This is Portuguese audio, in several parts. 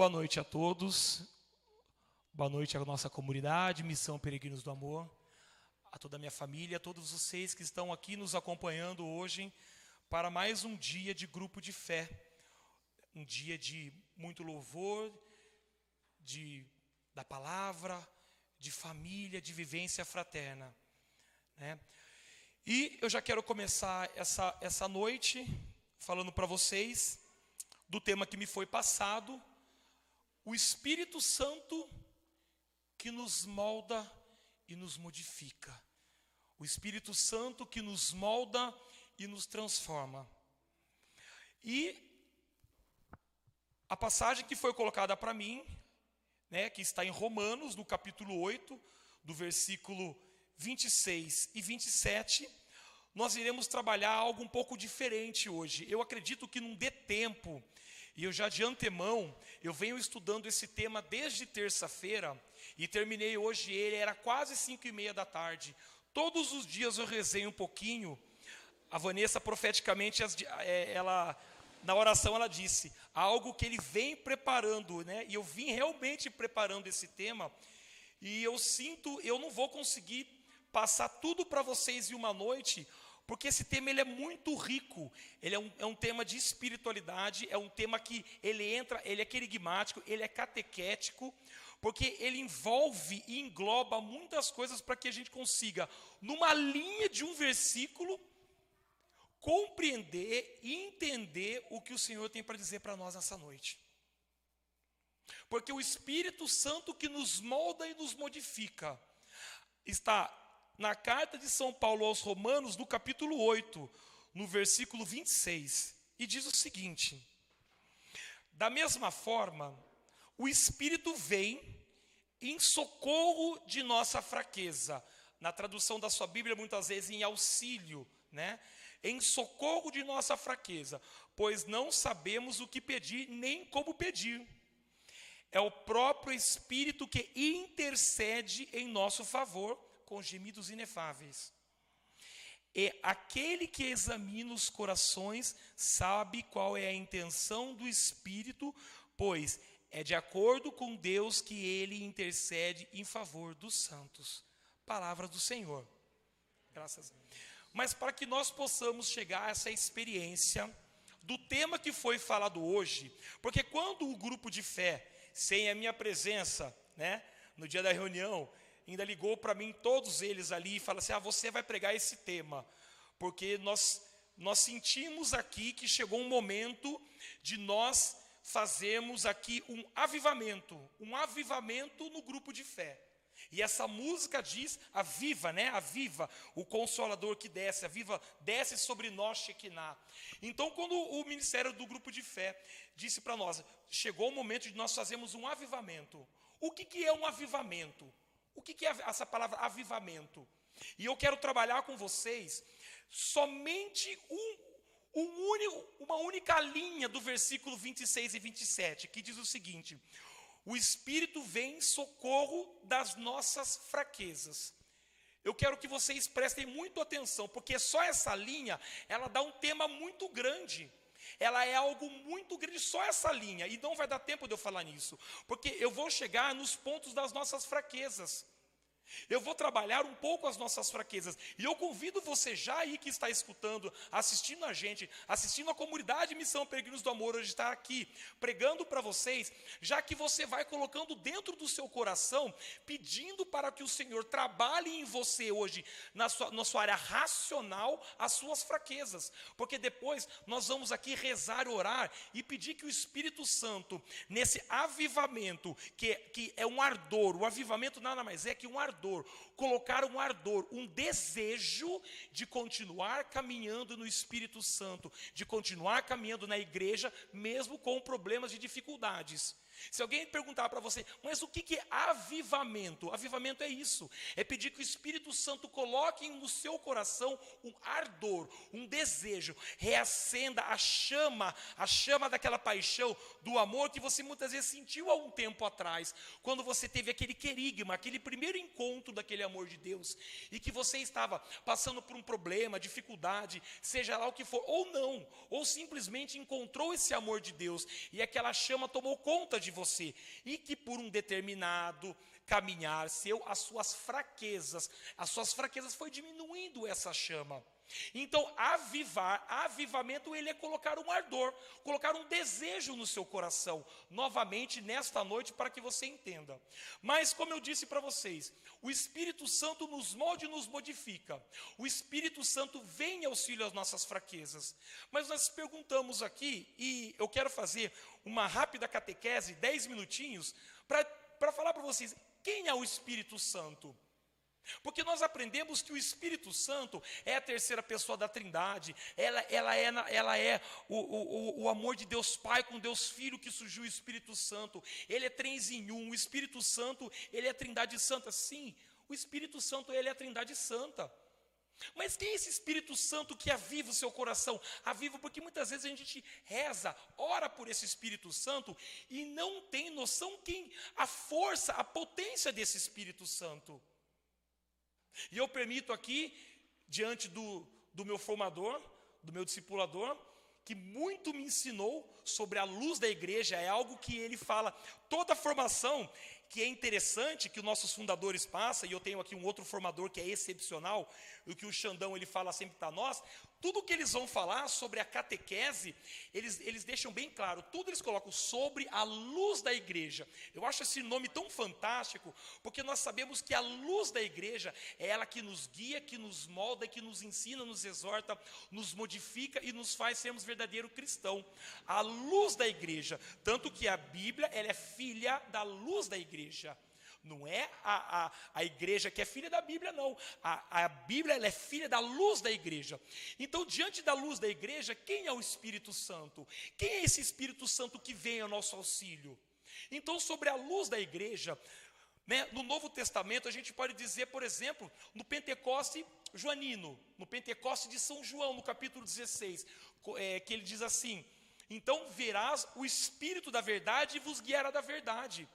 Boa noite a todos. Boa noite à nossa comunidade, Missão Peregrinos do Amor, a toda a minha família, a todos vocês que estão aqui nos acompanhando hoje para mais um dia de grupo de fé. Um dia de muito louvor, de da palavra, de família, de vivência fraterna, né? E eu já quero começar essa essa noite falando para vocês do tema que me foi passado, o Espírito Santo que nos molda e nos modifica. O Espírito Santo que nos molda e nos transforma. E a passagem que foi colocada para mim, né, que está em Romanos, no capítulo 8, do versículo 26 e 27, nós iremos trabalhar algo um pouco diferente hoje. Eu acredito que não dê tempo e eu já de antemão, eu venho estudando esse tema desde terça-feira e terminei hoje ele, era quase cinco e meia da tarde. Todos os dias eu rezei um pouquinho. A Vanessa profeticamente, é, ela na oração ela disse algo que ele vem preparando, né? E eu vim realmente preparando esse tema. E eu sinto, eu não vou conseguir passar tudo para vocês em uma noite, porque esse tema ele é muito rico, ele é um, é um tema de espiritualidade, é um tema que ele entra, ele é querigmático, ele é catequético, porque ele envolve e engloba muitas coisas para que a gente consiga, numa linha de um versículo, compreender e entender o que o Senhor tem para dizer para nós nessa noite. Porque o Espírito Santo que nos molda e nos modifica está na carta de São Paulo aos Romanos, no capítulo 8, no versículo 26, e diz o seguinte: Da mesma forma, o Espírito vem em socorro de nossa fraqueza. Na tradução da sua Bíblia, muitas vezes em auxílio, né? Em socorro de nossa fraqueza, pois não sabemos o que pedir nem como pedir. É o próprio Espírito que intercede em nosso favor com gemidos inefáveis. E aquele que examina os corações sabe qual é a intenção do Espírito, pois é de acordo com Deus que ele intercede em favor dos santos. Palavra do Senhor. Graças. Mas para que nós possamos chegar a essa experiência do tema que foi falado hoje, porque quando o grupo de fé, sem a minha presença, né, no dia da reunião, ainda ligou para mim, todos eles ali, e falou assim: Ah, você vai pregar esse tema, porque nós, nós sentimos aqui que chegou um momento de nós fazermos aqui um avivamento, um avivamento no grupo de fé. E essa música diz, aviva, né? Aviva, o consolador que desce, aviva, desce sobre nós, Shekinah. Então, quando o ministério do grupo de fé disse para nós, chegou o momento de nós fazermos um avivamento. O que, que é um avivamento? O que é essa palavra avivamento? E eu quero trabalhar com vocês somente um, um único, uma única linha do versículo 26 e 27, que diz o seguinte: O Espírito vem em socorro das nossas fraquezas. Eu quero que vocês prestem muito atenção, porque só essa linha, ela dá um tema muito grande ela é algo muito grande, só essa linha, e não vai dar tempo de eu falar nisso, porque eu vou chegar nos pontos das nossas fraquezas. Eu vou trabalhar um pouco as nossas fraquezas. E eu convido você já aí que está escutando, assistindo a gente, assistindo a comunidade Missão Peregrinos do Amor, hoje está aqui pregando para vocês, já que você vai colocando dentro do seu coração, pedindo para que o Senhor trabalhe em você hoje, na sua, na sua área racional, as suas fraquezas. Porque depois nós vamos aqui rezar, orar e pedir que o Espírito Santo, nesse avivamento, que, que é um ardor, o avivamento nada mais é que um ardor ardor, colocar um ardor, um desejo de continuar caminhando no Espírito Santo, de continuar caminhando na igreja, mesmo com problemas e dificuldades. Se alguém perguntar para você, mas o que é avivamento? Avivamento é isso: é pedir que o Espírito Santo coloque no seu coração um ardor, um desejo, reacenda a chama, a chama daquela paixão, do amor que você muitas vezes sentiu há um tempo atrás, quando você teve aquele querigma, aquele primeiro encontro daquele amor de Deus, e que você estava passando por um problema, dificuldade, seja lá o que for, ou não, ou simplesmente encontrou esse amor de Deus, e aquela chama tomou conta de você, e que por um determinado caminhar seu, as suas fraquezas, as suas fraquezas foi diminuindo essa chama. Então, avivar, avivamento, ele é colocar um ardor, colocar um desejo no seu coração, novamente nesta noite, para que você entenda. Mas, como eu disse para vocês, o Espírito Santo nos molde e nos modifica. O Espírito Santo vem em auxílio às nossas fraquezas. Mas nós perguntamos aqui, e eu quero fazer uma rápida catequese, dez minutinhos, para falar para vocês, quem é o Espírito Santo? Porque nós aprendemos que o Espírito Santo é a terceira pessoa da Trindade, ela, ela é, ela é o, o, o amor de Deus Pai com Deus Filho que surgiu o Espírito Santo, ele é três em um, o Espírito Santo, ele é a Trindade Santa, sim, o Espírito Santo, ele é a Trindade Santa. Mas quem é esse Espírito Santo que aviva o seu coração? Aviva porque muitas vezes a gente reza, ora por esse Espírito Santo e não tem noção quem a força, a potência desse Espírito Santo. E eu permito aqui, diante do, do meu formador, do meu discipulador, que muito me ensinou sobre a luz da igreja, é algo que ele fala. Toda formação que é interessante, que os nossos fundadores passam, e eu tenho aqui um outro formador que é excepcional, o que o Xandão ele fala sempre para nós, tudo que eles vão falar sobre a catequese, eles, eles deixam bem claro, tudo eles colocam sobre a luz da igreja. Eu acho esse nome tão fantástico, porque nós sabemos que a luz da igreja é ela que nos guia, que nos molda, que nos ensina, nos exorta, nos modifica e nos faz sermos verdadeiro cristão. A luz da igreja, tanto que a Bíblia ela é filha da luz da igreja. Não é a, a, a igreja que é filha da Bíblia, não. A, a Bíblia ela é filha da luz da igreja. Então, diante da luz da igreja, quem é o Espírito Santo? Quem é esse Espírito Santo que vem ao nosso auxílio? Então, sobre a luz da igreja, né, no Novo Testamento, a gente pode dizer, por exemplo, no Pentecoste Joanino, no Pentecoste de São João, no capítulo 16, é, que ele diz assim: Então verás o Espírito da verdade e vos guiará da verdade.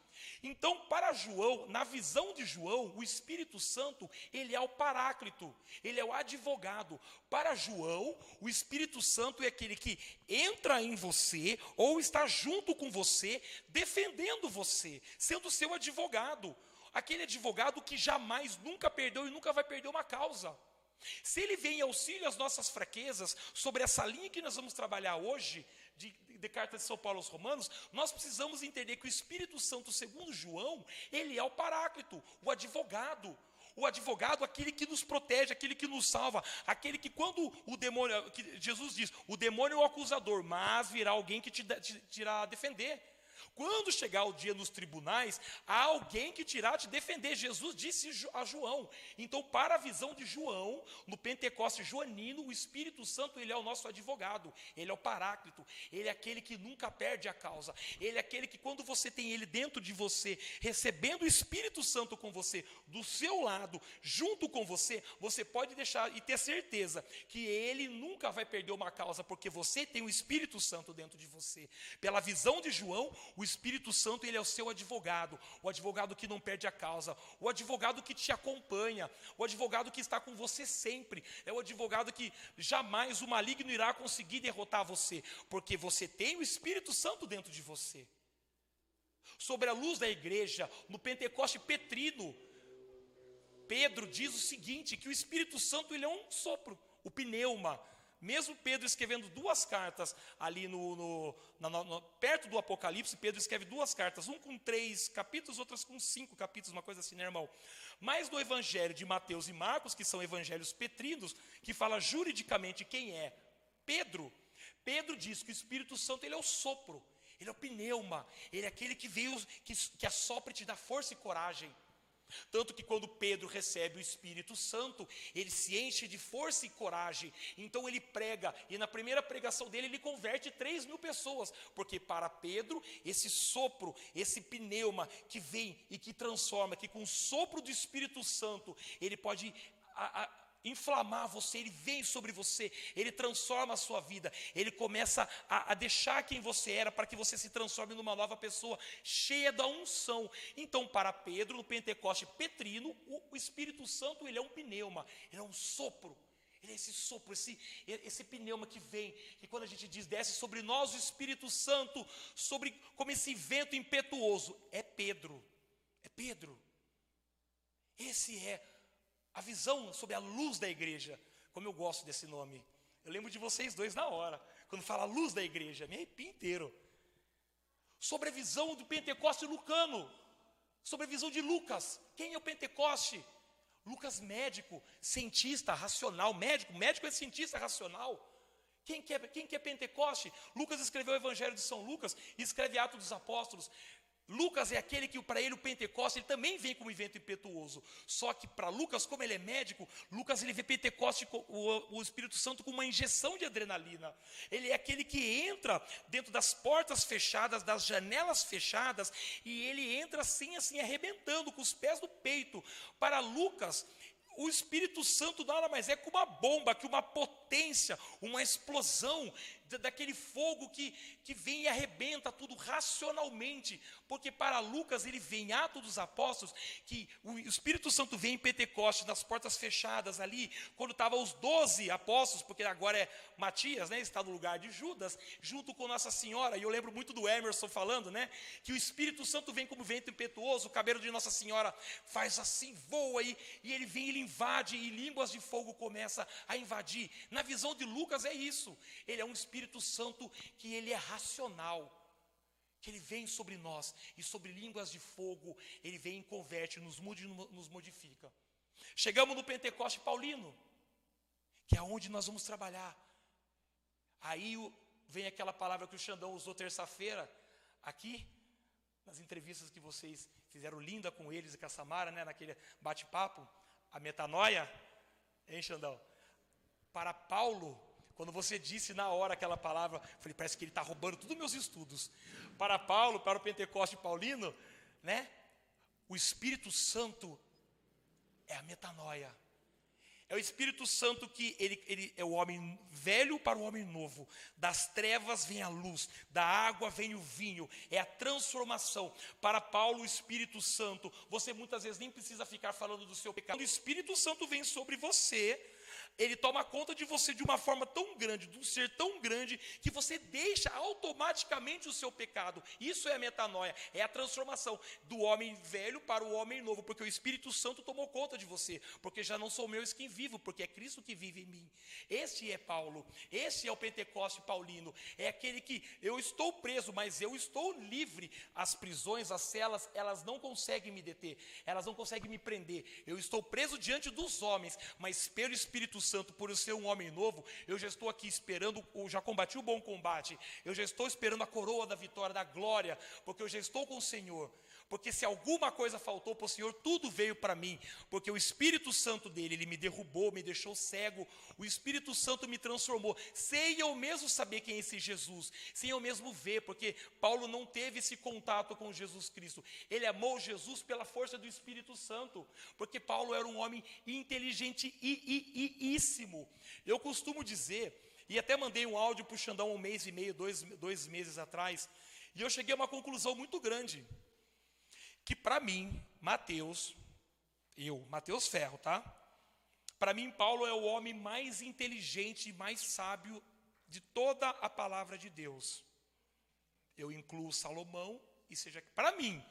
Então, para João, na visão de João, o Espírito Santo, ele é o paráclito, ele é o advogado. Para João, o Espírito Santo é aquele que entra em você ou está junto com você, defendendo você, sendo seu advogado. Aquele advogado que jamais, nunca perdeu e nunca vai perder uma causa. Se ele vem em auxílio às nossas fraquezas, sobre essa linha que nós vamos trabalhar hoje, de, de carta de São Paulo aos Romanos, nós precisamos entender que o Espírito Santo, segundo João, ele é o paráclito, o advogado. O advogado, aquele que nos protege, aquele que nos salva, aquele que quando o demônio, Jesus diz, o demônio é o acusador, mas virá alguém que te, te, te irá defender. Quando chegar o dia nos tribunais, há alguém que te irá te defender. Jesus disse a João. Então, para a visão de João, no Pentecoste joanino, o Espírito Santo, ele é o nosso advogado, ele é o paráclito, ele é aquele que nunca perde a causa. Ele é aquele que quando você tem ele dentro de você, recebendo o Espírito Santo com você, do seu lado, junto com você, você pode deixar e ter certeza que ele nunca vai perder uma causa, porque você tem o Espírito Santo dentro de você. Pela visão de João, o Espírito Santo, ele é o seu advogado, o advogado que não perde a causa, o advogado que te acompanha, o advogado que está com você sempre, é o advogado que jamais o maligno irá conseguir derrotar você, porque você tem o Espírito Santo dentro de você. Sobre a luz da igreja, no Pentecoste Petrino, Pedro diz o seguinte: que o Espírito Santo ele é um sopro, o pneuma, mesmo Pedro escrevendo duas cartas ali no, no, no, no, perto do Apocalipse, Pedro escreve duas cartas, um com três capítulos, outras com cinco capítulos, uma coisa assim, né, irmão? Mas no Evangelho de Mateus e Marcos, que são evangelhos petrinos, que fala juridicamente quem é Pedro, Pedro diz que o Espírito Santo ele é o sopro, ele é o pneuma, ele é aquele que veio, que, que assopra e te dá força e coragem. Tanto que quando Pedro recebe o Espírito Santo, ele se enche de força e coragem. Então ele prega, e na primeira pregação dele, ele converte 3 mil pessoas. Porque para Pedro, esse sopro, esse pneuma que vem e que transforma, que com o sopro do Espírito Santo, ele pode a, a, inflamar você, ele vem sobre você, ele transforma a sua vida, ele começa a, a, deixar quem você era para que você se transforme numa nova pessoa, cheia da unção. Então, para Pedro, no Pentecoste Petrino, o, o Espírito Santo ele é um pneuma, ele é um sopro. Ele é esse sopro, esse, esse pneuma que vem, que quando a gente diz desce sobre nós o Espírito Santo, sobre como esse vento impetuoso, é Pedro, é Pedro. Esse é a visão sobre a luz da igreja. Como eu gosto desse nome. Eu lembro de vocês dois na hora, quando fala luz da igreja, me arrepio inteiro. Sobre a visão do Pentecoste lucano, sobre a visão de Lucas. Quem é o Pentecoste? Lucas médico, cientista racional, médico, médico é cientista racional. Quem que, é, quem que é Pentecoste? Lucas escreveu o Evangelho de São Lucas e escreve Atos dos Apóstolos. Lucas é aquele que para ele o Pentecoste ele também vem como evento impetuoso. Só que para Lucas, como ele é médico, Lucas ele vê Pentecoste o, o Espírito Santo com uma injeção de adrenalina. Ele é aquele que entra dentro das portas fechadas, das janelas fechadas e ele entra assim assim arrebentando com os pés no peito. Para Lucas, o Espírito Santo nada mais é que uma bomba, que uma potência, uma explosão daquele fogo que, que vem e arrebenta tudo racionalmente, porque para Lucas ele vem em Atos dos Apóstolos, que o Espírito Santo vem em Pentecoste, nas portas fechadas ali, quando estavam os doze apóstolos, porque agora é Matias, né, está no lugar de Judas, junto com Nossa Senhora, e eu lembro muito do Emerson falando, né, que o Espírito Santo vem como vento impetuoso, o cabelo de Nossa Senhora faz assim, voa aí, e ele vem, ele invade, e línguas de fogo começa a invadir. Na visão de Lucas é isso, ele é um Espírito Espírito Santo que ele é racional, que ele vem sobre nós e sobre línguas de fogo, ele vem e converte, nos muda e nos modifica. Chegamos no Pentecoste Paulino, que é onde nós vamos trabalhar. Aí vem aquela palavra que o Xandão usou terça-feira, aqui, nas entrevistas que vocês fizeram linda com eles e com a Samara, né, naquele bate-papo, a metanoia, hein, Xandão? Para Paulo, quando você disse na hora aquela palavra, eu falei, parece que ele está roubando todos os meus estudos. Para Paulo, para o Pentecoste Paulino, né? O Espírito Santo é a metanoia. É o Espírito Santo que ele, ele é o homem velho para o homem novo. Das trevas vem a luz, da água vem o vinho. É a transformação. Para Paulo, o Espírito Santo, você muitas vezes nem precisa ficar falando do seu pecado. O Espírito Santo vem sobre você ele toma conta de você de uma forma tão grande, de um ser tão grande, que você deixa automaticamente o seu pecado. Isso é a metanoia, é a transformação do homem velho para o homem novo, porque o Espírito Santo tomou conta de você, porque já não sou meu quem vivo, porque é Cristo que vive em mim. Este é Paulo, esse é o Pentecoste paulino, é aquele que eu estou preso, mas eu estou livre. As prisões, as celas, elas não conseguem me deter, elas não conseguem me prender. Eu estou preso diante dos homens, mas pelo Espírito Santo, por eu ser um homem novo, eu já estou aqui esperando, já combati o bom combate, eu já estou esperando a coroa da vitória, da glória, porque eu já estou com o Senhor. Porque se alguma coisa faltou para o Senhor, tudo veio para mim. Porque o Espírito Santo dele, ele me derrubou, me deixou cego. O Espírito Santo me transformou. Sem eu mesmo saber quem é esse Jesus. Sem eu mesmo ver. Porque Paulo não teve esse contato com Jesus Cristo. Ele amou Jesus pela força do Espírito Santo. Porque Paulo era um homem inteligentíssimo. Eu costumo dizer, e até mandei um áudio para o Xandão um mês e meio, dois, dois meses atrás. E eu cheguei a uma conclusão muito grande que para mim, Mateus, eu, Mateus Ferro, tá? Para mim, Paulo é o homem mais inteligente e mais sábio de toda a palavra de Deus. Eu incluo Salomão e seja para mim,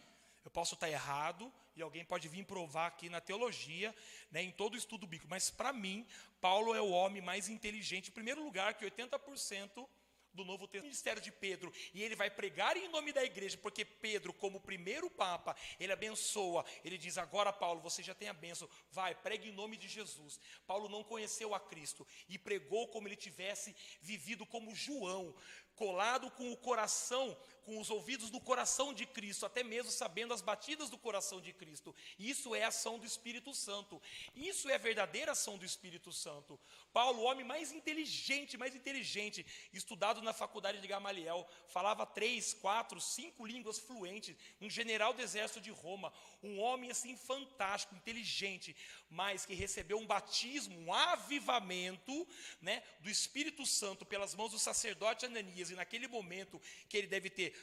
eu posso estar errado e alguém pode vir provar aqui na teologia, né, em todo o estudo bíblico, mas para mim, Paulo é o homem mais inteligente, em primeiro lugar, que 80% do Novo Testamento, ministério de Pedro, e ele vai pregar em nome da igreja, porque Pedro, como primeiro papa, ele abençoa, ele diz: Agora, Paulo, você já tem a bênção, vai, pregue em nome de Jesus. Paulo não conheceu a Cristo e pregou como ele tivesse vivido como João, colado com o coração, com os ouvidos do coração de Cristo, até mesmo sabendo as batidas do coração de Cristo. Isso é ação do Espírito Santo. Isso é a verdadeira ação do Espírito Santo. Paulo, o homem mais inteligente, mais inteligente, estudado na faculdade de Gamaliel, falava três, quatro, cinco línguas fluentes, um general do exército de Roma, um homem assim fantástico, inteligente, mas que recebeu um batismo, um avivamento, né, do Espírito Santo pelas mãos do sacerdote Ananias, e naquele momento que ele deve ter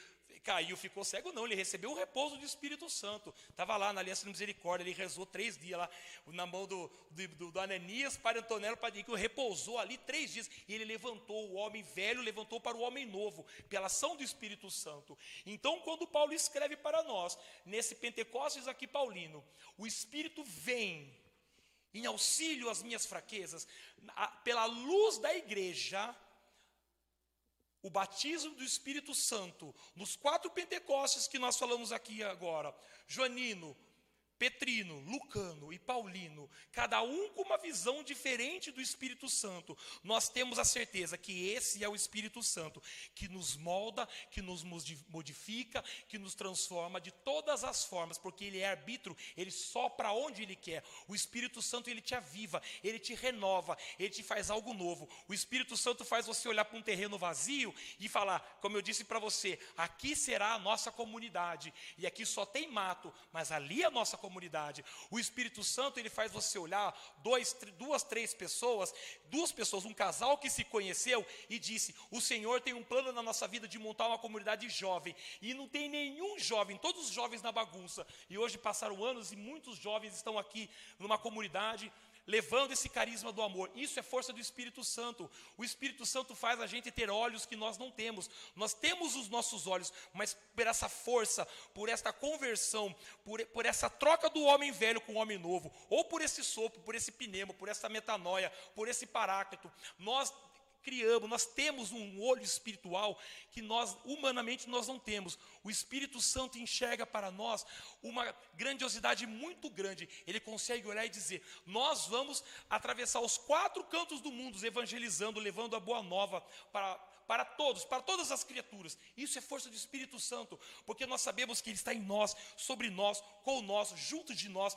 caiu, ficou cego, não, ele recebeu o repouso do Espírito Santo. Estava lá na Aliança de Misericórdia, ele rezou três dias lá, na mão do, do, do Ananias para Antonelo que repousou ali três dias, e ele levantou o homem velho, levantou para o homem novo, pela ação do Espírito Santo. Então, quando Paulo escreve para nós, nesse Pentecostes aqui paulino, o Espírito vem em auxílio às minhas fraquezas, pela luz da igreja, o batismo do Espírito Santo, nos quatro Pentecostes que nós falamos aqui agora, Joanino, Petrino, Lucano e Paulino, cada um com uma visão diferente do Espírito Santo, nós temos a certeza que esse é o Espírito Santo, que nos molda, que nos modifica, que nos transforma de todas as formas, porque ele é arbítrio, ele sopra onde ele quer. O Espírito Santo ele te aviva, ele te renova, ele te faz algo novo. O Espírito Santo faz você olhar para um terreno vazio e falar, como eu disse para você, aqui será a nossa comunidade, e aqui só tem mato, mas ali é a nossa comunidade comunidade. O Espírito Santo ele faz você olhar dois, duas, três pessoas, duas pessoas, um casal que se conheceu e disse: O Senhor tem um plano na nossa vida de montar uma comunidade jovem. E não tem nenhum jovem, todos os jovens na bagunça. E hoje passaram anos e muitos jovens estão aqui numa comunidade levando esse carisma do amor. Isso é força do Espírito Santo. O Espírito Santo faz a gente ter olhos que nós não temos. Nós temos os nossos olhos, mas por essa força, por esta conversão, por, por essa troca do homem velho com o homem novo, ou por esse sopro, por esse pneumo, por essa metanoia, por esse paráclito, nós criamos, nós temos um olho espiritual que nós, humanamente, nós não temos. O Espírito Santo enxerga para nós uma grandiosidade muito grande. Ele consegue olhar e dizer: Nós vamos atravessar os quatro cantos do mundo, evangelizando, levando a boa nova para, para todos, para todas as criaturas. Isso é força do Espírito Santo, porque nós sabemos que Ele está em nós, sobre nós, com nós, junto de nós,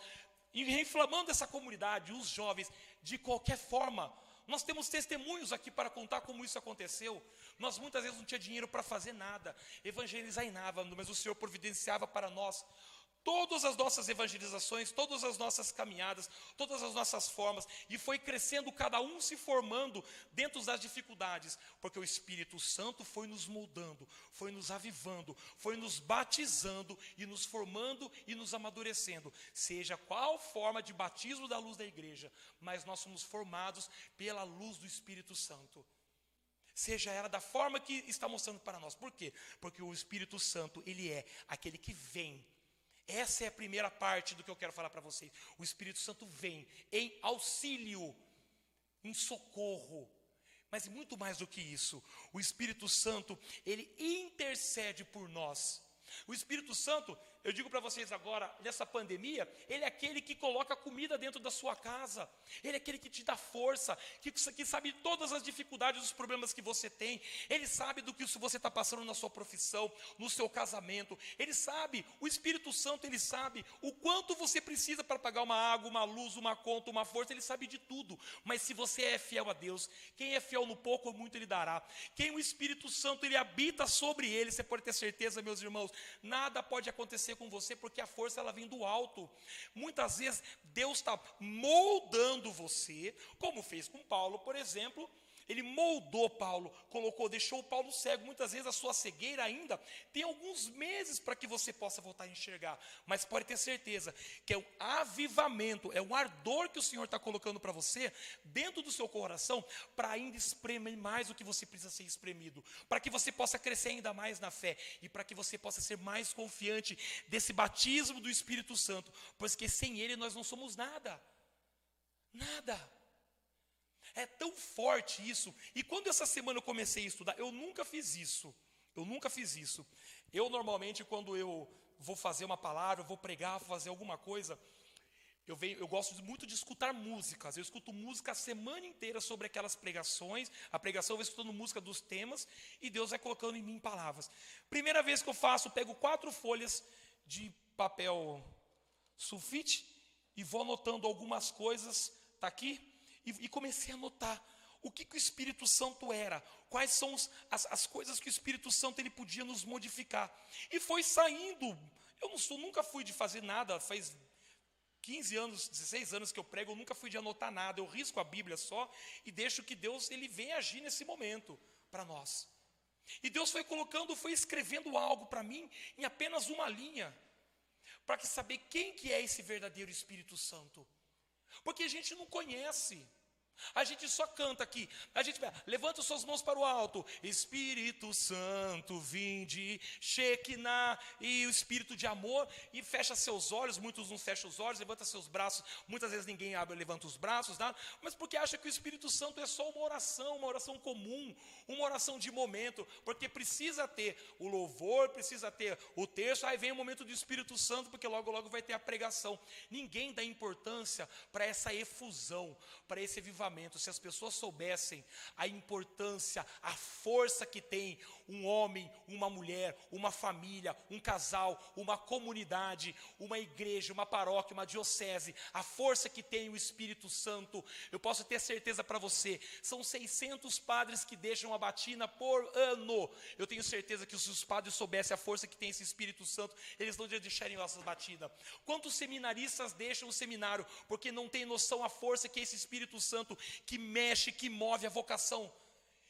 e inflamando essa comunidade, os jovens, de qualquer forma nós temos testemunhos aqui para contar como isso aconteceu. Nós muitas vezes não tinha dinheiro para fazer nada, evangelizar em nada, mas o Senhor providenciava para nós todas as nossas evangelizações, todas as nossas caminhadas, todas as nossas formas, e foi crescendo, cada um se formando dentro das dificuldades, porque o Espírito Santo foi nos moldando, foi nos avivando, foi nos batizando e nos formando e nos amadurecendo, seja qual forma de batismo da luz da igreja, mas nós somos formados pela luz do Espírito Santo. Seja ela da forma que está mostrando para nós. Por quê? Porque o Espírito Santo, ele é aquele que vem essa é a primeira parte do que eu quero falar para vocês. O Espírito Santo vem em auxílio, em socorro. Mas muito mais do que isso, o Espírito Santo, ele intercede por nós. O Espírito Santo, eu digo para vocês agora, nessa pandemia, Ele é aquele que coloca comida dentro da sua casa, Ele é aquele que te dá força, que, que sabe todas as dificuldades, os problemas que você tem, Ele sabe do que você está passando na sua profissão, no seu casamento, Ele sabe, o Espírito Santo, Ele sabe o quanto você precisa para pagar uma água, uma luz, uma conta, uma força, Ele sabe de tudo, mas se você é fiel a Deus, quem é fiel no pouco, muito Ele dará, quem o Espírito Santo, Ele habita sobre Ele, você pode ter certeza, meus irmãos, nada pode acontecer com você, porque a força ela vem do alto. Muitas vezes Deus está moldando você, como fez com Paulo, por exemplo, ele moldou Paulo, colocou, deixou Paulo cego. Muitas vezes a sua cegueira ainda tem alguns meses para que você possa voltar a enxergar. Mas pode ter certeza que é o avivamento, é o ardor que o Senhor está colocando para você dentro do seu coração para ainda espremer mais o que você precisa ser espremido, para que você possa crescer ainda mais na fé e para que você possa ser mais confiante desse batismo do Espírito Santo, pois que sem ele nós não somos nada. Nada. É tão forte isso. E quando essa semana eu comecei a estudar, eu nunca fiz isso. Eu nunca fiz isso. Eu normalmente, quando eu vou fazer uma palavra, vou pregar, vou fazer alguma coisa, Eu, venho, eu gosto muito de escutar músicas. Eu escuto música a semana inteira sobre aquelas pregações. A pregação eu vou escutando música dos temas e Deus vai colocando em mim palavras. Primeira vez que eu faço, eu pego quatro folhas de papel sulfite e vou anotando algumas coisas. Tá aqui? E, e comecei a anotar o que, que o Espírito Santo era, quais são os, as, as, coisas que o Espírito Santo ele podia nos modificar. E foi saindo. Eu não sou, nunca fui de fazer nada, faz 15 anos, 16 anos que eu prego, eu nunca fui de anotar nada. Eu risco a Bíblia só e deixo que Deus ele venha agir nesse momento para nós. E Deus foi colocando, foi escrevendo algo para mim em apenas uma linha, para que saber quem que é esse verdadeiro Espírito Santo. Porque a gente não conhece. A gente só canta aqui. A gente levanta suas mãos para o alto. Espírito Santo, vinde, Shekinah, e o espírito de amor, e fecha seus olhos. Muitos não fecham os olhos, levanta seus braços. Muitas vezes ninguém abre, levanta os braços, nada. Mas porque acha que o Espírito Santo é só uma oração, uma oração comum, uma oração de momento. Porque precisa ter o louvor, precisa ter o texto. Aí vem o momento do Espírito Santo, porque logo, logo vai ter a pregação. Ninguém dá importância para essa efusão, para esse avivamento avivamento, se as pessoas soubessem a importância, a força que tem um homem, uma mulher, uma família, um casal, uma comunidade, uma igreja, uma paróquia, uma diocese, a força que tem o Espírito Santo, eu posso ter certeza para você, são 600 padres que deixam a batina por ano. Eu tenho certeza que se os padres soubessem a força que tem esse Espírito Santo, eles não deixariam essas batidas. Quantos seminaristas deixam o seminário porque não tem noção a força que esse Espírito Santo que mexe, que move a vocação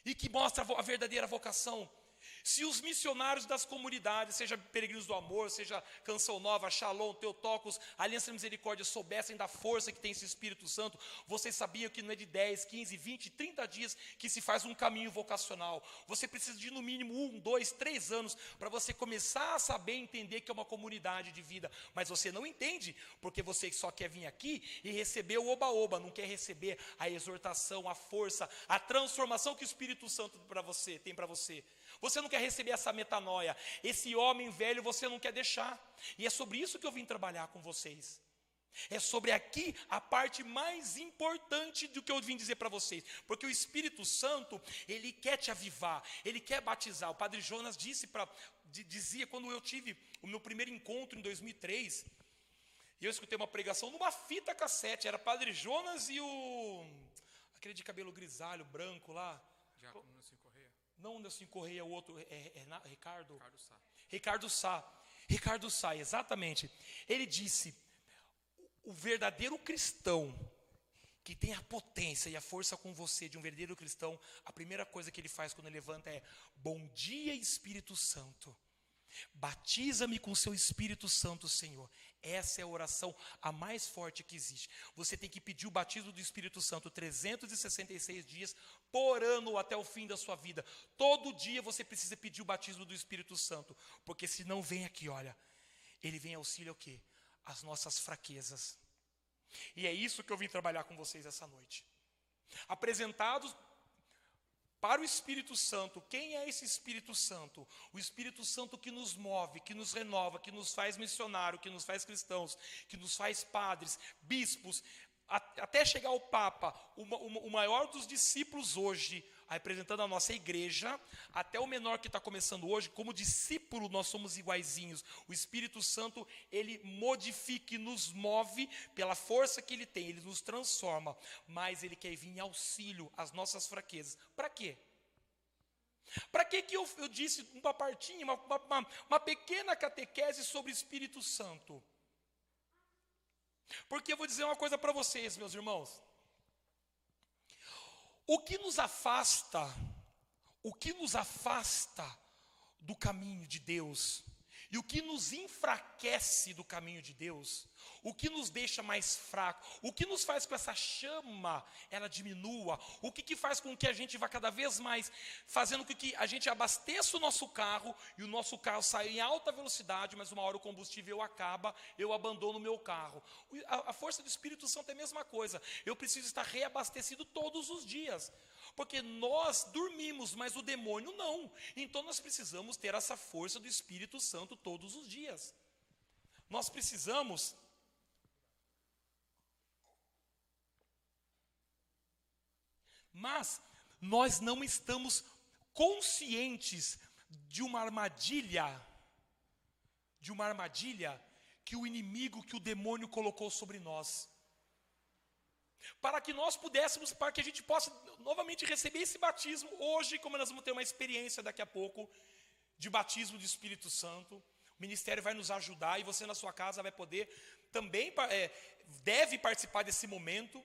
e que mostra a verdadeira vocação. Se os missionários das comunidades, seja Peregrinos do Amor, seja Canção Nova, Shalom, Teotocos, Aliança da Misericórdia, soubessem da força que tem esse Espírito Santo, vocês sabiam que não é de 10, 15, 20, 30 dias que se faz um caminho vocacional. Você precisa de no mínimo um, dois, três anos para você começar a saber entender que é uma comunidade de vida. Mas você não entende, porque você só quer vir aqui e receber o oba-oba, não quer receber a exortação, a força, a transformação que o Espírito Santo para você tem para você. Você não quer receber essa metanoia. Esse homem velho você não quer deixar. E é sobre isso que eu vim trabalhar com vocês. É sobre aqui a parte mais importante do que eu vim dizer para vocês. Porque o Espírito Santo, ele quer te avivar, ele quer batizar. O Padre Jonas disse para dizia quando eu tive o meu primeiro encontro em 2003, e eu escutei uma pregação numa fita cassete, era Padre Jonas e o aquele de cabelo grisalho, branco lá. Diácono não Nelson Correia, o outro, é, é, é, Ricardo. Ricardo Sá. Ricardo Sá. Ricardo Sá, exatamente. Ele disse: o verdadeiro cristão que tem a potência e a força com você de um verdadeiro cristão, a primeira coisa que ele faz quando ele levanta é: Bom dia, Espírito Santo. Batiza-me com seu Espírito Santo, Senhor. Essa é a oração a mais forte que existe. Você tem que pedir o batismo do Espírito Santo 366 dias por ano até o fim da sua vida. Todo dia você precisa pedir o batismo do Espírito Santo, porque se não vem aqui, olha, ele vem auxílio o quê? As nossas fraquezas. E é isso que eu vim trabalhar com vocês essa noite. Apresentados para o Espírito Santo, quem é esse Espírito Santo? O Espírito Santo que nos move, que nos renova, que nos faz missionário, que nos faz cristãos, que nos faz padres, bispos, até chegar ao Papa, o, maior dos discípulos hoje, representando a nossa igreja, até o menor que está começando hoje, como discípulo nós somos iguaizinhos. O Espírito Santo, ele modifica e nos move pela força que ele tem, ele nos transforma, mas ele quer vir em auxílio às nossas fraquezas. Para quê? Para que, que eu, eu disse uma partinha, uma, uma, uma pequena catequese sobre o Espírito Santo? Porque eu vou dizer uma coisa para vocês, meus irmãos. O que nos afasta, o que nos afasta do caminho de Deus, e o que nos enfraquece do caminho de Deus, o que nos deixa mais fraco, o que nos faz com essa chama ela diminua, o que, que faz com que a gente vá cada vez mais fazendo com que a gente abasteça o nosso carro e o nosso carro saia em alta velocidade, mas uma hora o combustível acaba, eu abandono o meu carro. A, a força do Espírito Santo é a mesma coisa, eu preciso estar reabastecido todos os dias. Porque nós dormimos, mas o demônio não. Então nós precisamos ter essa força do Espírito Santo todos os dias. Nós precisamos Mas nós não estamos conscientes de uma armadilha, de uma armadilha que o inimigo, que o demônio colocou sobre nós. Para que nós pudéssemos, para que a gente possa novamente receber esse batismo hoje, como nós vamos ter uma experiência daqui a pouco de batismo do Espírito Santo. O ministério vai nos ajudar e você na sua casa vai poder também é, deve participar desse momento,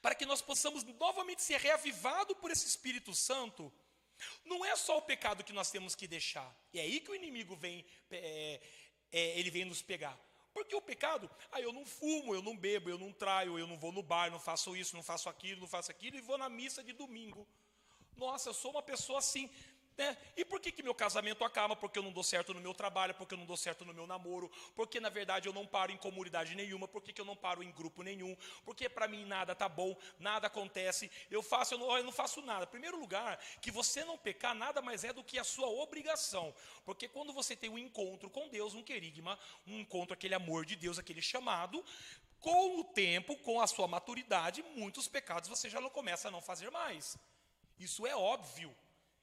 para que nós possamos novamente ser reavivados por esse Espírito Santo. Não é só o pecado que nós temos que deixar. E é aí que o inimigo vem, é, é, ele vem nos pegar. Porque o pecado, ah, eu não fumo, eu não bebo, eu não traio, eu não vou no bar, não faço isso, não faço aquilo, não faço aquilo, e vou na missa de domingo. Nossa, eu sou uma pessoa assim. Né? E por que, que meu casamento acaba? Porque eu não dou certo no meu trabalho, porque eu não dou certo no meu namoro, porque na verdade eu não paro em comunidade nenhuma, porque que eu não paro em grupo nenhum, porque para mim nada tá bom, nada acontece, eu faço, eu não, eu não faço nada. Primeiro lugar, que você não pecar nada mais é do que a sua obrigação, porque quando você tem um encontro com Deus, um querigma, um encontro, aquele amor de Deus, aquele chamado, com o tempo, com a sua maturidade, muitos pecados você já não começa a não fazer mais. Isso é óbvio.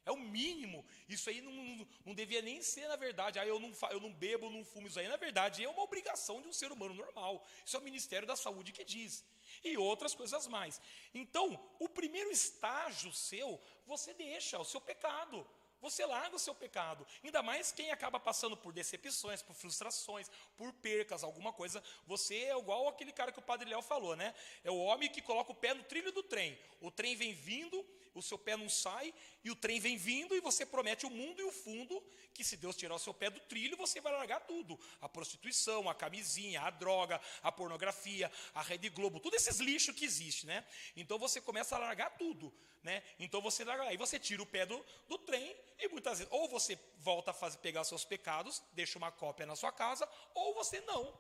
É o mínimo. Isso aí não, não, não, devia nem ser, na verdade. Ah, eu não, eu não bebo, não fumo. Isso aí, na verdade, é uma obrigação de um ser humano normal. Isso é o Ministério da Saúde que diz. E outras coisas mais. Então, o primeiro estágio seu, você deixa o seu pecado. Você larga o seu pecado. Ainda mais quem acaba passando por decepções, por frustrações, por percas, alguma coisa. Você é igual aquele cara que o Padre Léo falou, né? É o homem que coloca o pé no trilho do trem. O trem vem vindo, o seu pé não sai, e o trem vem vindo, e você promete o mundo e o fundo, que se Deus tirar o seu pé do trilho, você vai largar tudo. A prostituição, a camisinha, a droga, a pornografia, a Rede Globo, todos esses lixos que existem, né? Então você começa a largar tudo, né? Então você larga, aí você tira o pé do, do trem, e muitas vezes, ou você volta a fazer, pegar seus pecados, deixa uma cópia na sua casa, ou você não.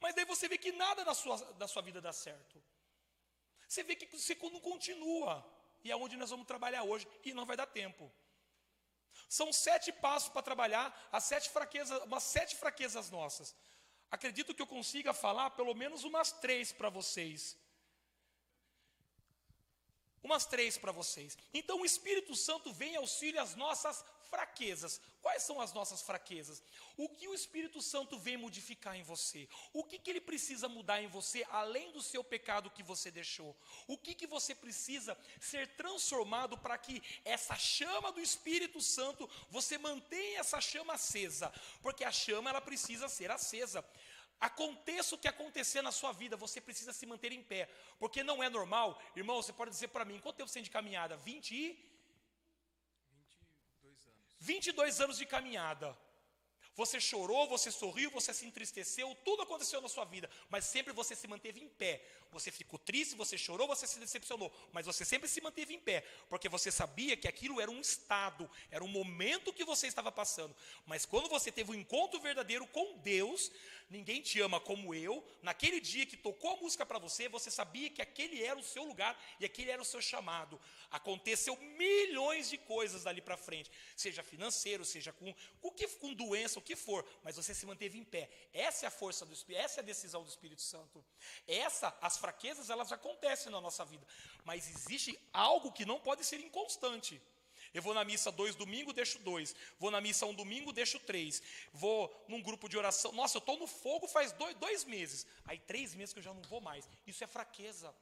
Mas daí você vê que nada na sua, na sua vida dá certo. Você vê que você não continua e é onde nós vamos trabalhar hoje, e não vai dar tempo. São sete passos para trabalhar as sete fraquezas, umas sete fraquezas nossas. Acredito que eu consiga falar pelo menos umas três para vocês. Umas três para vocês. Então o Espírito Santo vem auxilia as nossas fraquezas. Quais são as nossas fraquezas? O que o Espírito Santo vem modificar em você? O que, que ele precisa mudar em você, além do seu pecado que você deixou? O que, que você precisa ser transformado para que essa chama do Espírito Santo, você mantenha essa chama acesa? Porque a chama, ela precisa ser acesa. Aconteça o que acontecer na sua vida, você precisa se manter em pé. Porque não é normal, irmão, você pode dizer para mim, quanto tempo você tem de caminhada? 20 e 22 anos de caminhada. Você chorou, você sorriu, você se entristeceu, tudo aconteceu na sua vida, mas sempre você se manteve em pé. Você ficou triste, você chorou, você se decepcionou, mas você sempre se manteve em pé, porque você sabia que aquilo era um estado, era um momento que você estava passando. Mas quando você teve um encontro verdadeiro com Deus, ninguém te ama como eu. Naquele dia que tocou a música para você, você sabia que aquele era o seu lugar e aquele era o seu chamado. Aconteceu milhões de coisas dali para frente, seja financeiro, seja com, com, que, com doença, que for, mas você se manteve em pé. Essa é a força do Espírito, essa é a decisão do Espírito Santo. Essa, as fraquezas, elas acontecem na nossa vida, mas existe algo que não pode ser inconstante. Eu vou na missa dois domingos, deixo dois. Vou na missa um domingo, deixo três. Vou num grupo de oração. Nossa, eu estou no fogo faz dois, dois meses. Aí três meses que eu já não vou mais. Isso é fraqueza.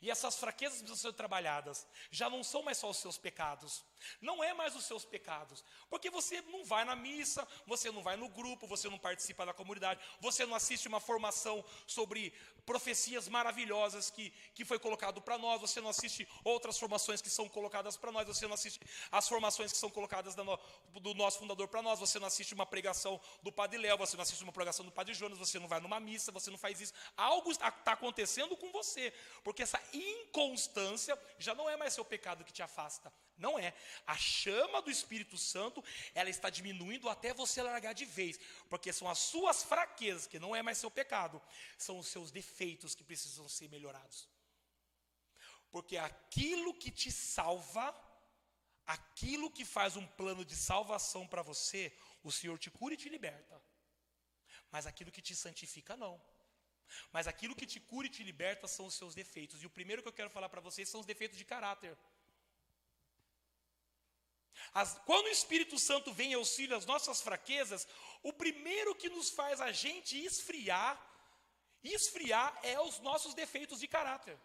E essas fraquezas precisam ser trabalhadas. Já não são mais só os seus pecados. Não é mais os seus pecados. Porque você não vai na missa, você não vai no grupo, você não participa da comunidade, você não assiste uma formação sobre profecias maravilhosas que, que foi colocado para nós, você não assiste outras formações que são colocadas para nós, você não assiste as formações que são colocadas no, do nosso fundador para nós, você não assiste uma pregação do Padre Léo, você não assiste uma pregação do Padre Jonas, você não vai numa missa, você não faz isso. Algo está acontecendo com você, porque essa inconstância já não é mais seu pecado que te afasta. Não é. A chama do Espírito Santo, ela está diminuindo até você largar de vez, porque são as suas fraquezas, que não é mais seu pecado, são os seus defeitos que precisam ser melhorados. Porque aquilo que te salva, aquilo que faz um plano de salvação para você, o Senhor te cura e te liberta. Mas aquilo que te santifica, não. Mas aquilo que te cura e te liberta são os seus defeitos. E o primeiro que eu quero falar para vocês são os defeitos de caráter. As, quando o Espírito Santo vem em auxílio às nossas fraquezas, o primeiro que nos faz a gente esfriar, esfriar é os nossos defeitos de caráter.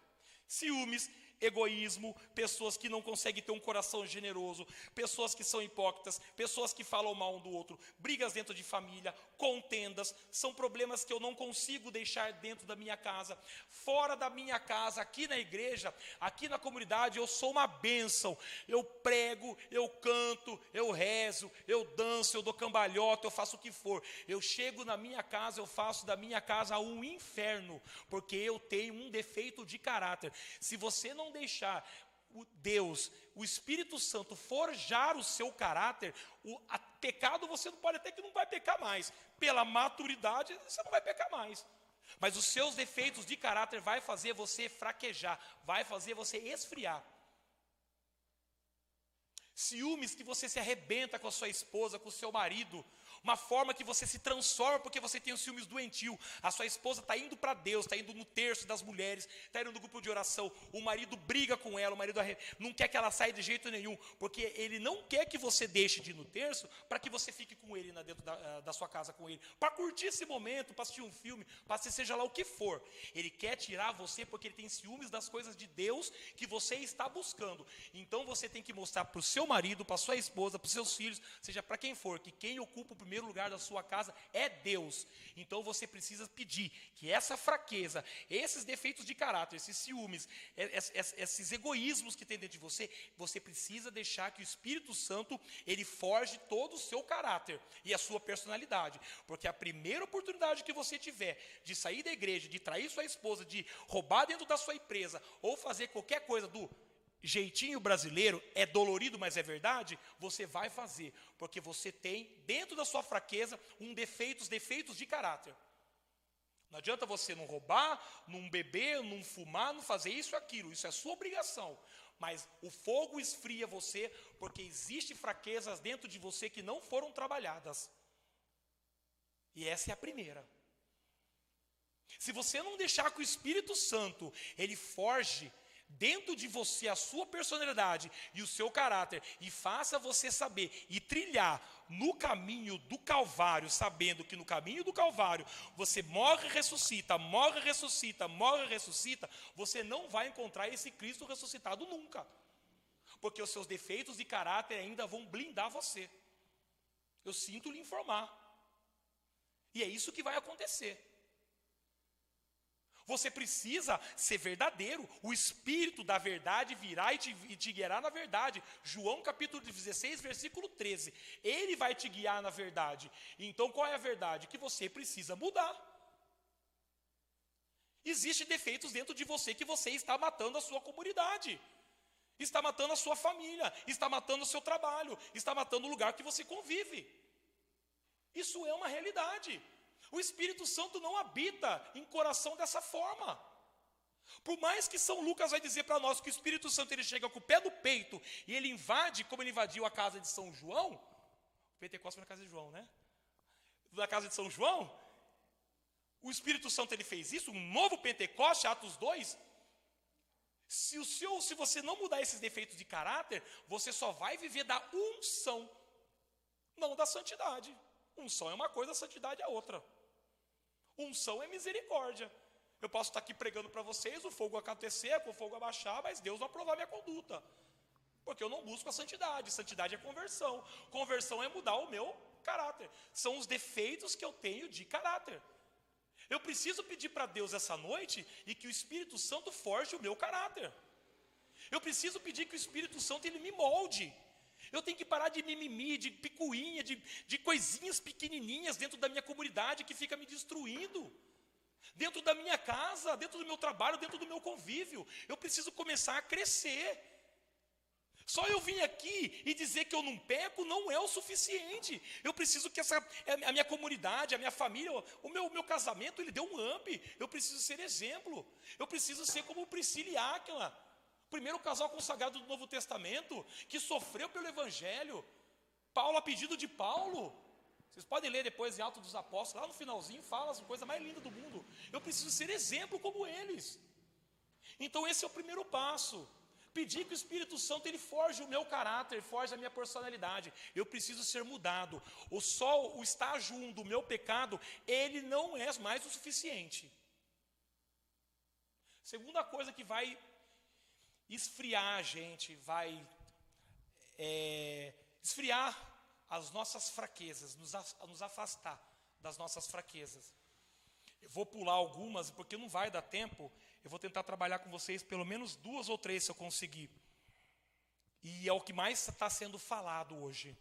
Ciúmes, egoísmo, pessoas que não conseguem ter um coração generoso, pessoas que são hipócritas, pessoas que falam mal um do outro, brigas dentro de família, contendas, são problemas que eu não consigo deixar dentro da minha casa. Fora da minha casa, aqui na igreja, aqui na comunidade, eu sou uma bênção. Eu prego, eu canto, eu rezo, eu danço, eu dou cambalhota, eu faço o que for. Eu chego na minha casa, eu faço da minha casa um inferno, porque eu tenho um defeito de caráter. Se você não deixar o Deus, o Espírito Santo forjar o seu caráter, o pecado você não pode até que não vai pecar mais. Pela maturidade, você não vai pecar mais. Mas os seus defeitos de caráter vai fazer você fraquejar, vai fazer você esfriar. Ciúmes que você se arrebenta com a sua esposa, com o seu marido, uma forma que você se transforma porque você tem os ciúmes doentio. A sua esposa está indo para Deus, está indo no terço das mulheres, está indo no grupo de oração. O marido briga com ela, o marido não quer que ela saia de jeito nenhum, porque ele não quer que você deixe de ir no terço para que você fique com ele dentro da, ah, da sua casa com ele, para curtir esse momento, para assistir um filme, para seja lá o que for. Ele quer tirar você porque ele tem ciúmes das coisas de Deus que você está buscando. Então você tem que mostrar para o seu marido, para sua esposa, para os seus filhos, seja para quem for, que quem ocupa o primeiro primeiro lugar da sua casa é Deus. Então você precisa pedir que essa fraqueza, esses defeitos de caráter, esses ciúmes, esses egoísmos que tem dentro de você, você precisa deixar que o Espírito Santo ele forge todo o seu caráter e a sua personalidade, porque a primeira oportunidade que você tiver de sair da igreja, de trair sua esposa, de roubar dentro da sua empresa ou fazer qualquer coisa do jeitinho brasileiro é dolorido, mas é verdade, você vai fazer, porque você tem dentro da sua fraqueza um defeito, os defeitos de caráter. Não adianta você não roubar, não beber, não fumar, não fazer isso ou aquilo, isso é sua obrigação. Mas o fogo esfria você porque existem fraquezas dentro de você que não foram trabalhadas. E essa é a primeira. Se você não deixar que o Espírito Santo ele forge dentro de você a sua personalidade e o seu caráter e faça você saber e trilhar no caminho do Calvário, sabendo que no caminho do Calvário você morre, ressuscita, morre, ressuscita, morre, ressuscita, você não vai encontrar esse Cristo ressuscitado nunca. Porque os seus defeitos de caráter ainda vão blindar você. Eu sinto lhe informar. E é isso que vai acontecer. Você precisa ser verdadeiro. O Espírito da verdade virá e te, e te, guiará na verdade. João capítulo 16, versículo 13. Ele vai te guiar na verdade. Então qual é a verdade? Que você precisa mudar. Existem defeitos dentro de você que você está matando a sua comunidade. Está matando a sua família, está matando o seu trabalho, está matando o lugar que você convive. Isso é uma realidade. O Espírito Santo não habita em coração dessa forma. Por mais que São Lucas vai dizer para nós que o Espírito Santo ele chega com o pé no peito e ele invade, como ele invadiu a casa de São João, o Pentecostes foi na casa de João, né? Na casa de São João, o Espírito Santo ele fez isso, um novo Pentecoste, Atos 2. Se, o seu, se você não mudar esses defeitos de caráter, você só vai viver da unção, não da santidade. Unção é uma coisa, santidade é outra. Unção é misericórdia. Eu posso estar aqui pregando para vocês, o fogo acontecer, o fogo abaixar, mas Deus não aprovar minha conduta. Porque eu não busco a santidade. Santidade é conversão. Conversão é mudar o meu caráter. São os defeitos que eu tenho de caráter. Eu preciso pedir para Deus essa noite e que o Espírito Santo forge o meu caráter. Eu preciso pedir que o Espírito Santo ele me molde. Eu tenho que parar de mimimi, de picuinha, de, de coisinhas pequenininhas dentro da minha comunidade que fica me destruindo. Dentro da minha casa, dentro do meu trabalho, dentro do meu convívio. Eu preciso começar a crescer. Só eu vim aqui e dizer que eu não peco não é o suficiente. Eu preciso que essa, a minha comunidade, a minha família, o meu, meu casamento, ele deu um up. Eu preciso ser exemplo. Eu preciso ser como Priscila e Áquila primeiro casal consagrado do Novo Testamento, que sofreu pelo Evangelho. Paulo, a pedido de Paulo, Vocês podem ler depois em Alto dos Apóstolos, lá no finalzinho fala as coisas mais lindas do mundo. Eu preciso ser exemplo como eles. Então esse é o primeiro passo. Pedir que o Espírito Santo ele forge o meu caráter, forge a minha personalidade. Eu preciso ser mudado. O sol, o estágio 1 do meu pecado, ele não é mais o suficiente. Segunda coisa que vai esfriar a gente, vai é, esfriar as nossas fraquezas, nos, afastar das nossas fraquezas. Eu vou pular algumas, porque não vai dar tempo. Eu vou tentar trabalhar com vocês pelo menos duas ou três, se eu conseguir. E é o que mais está sendo falado hoje.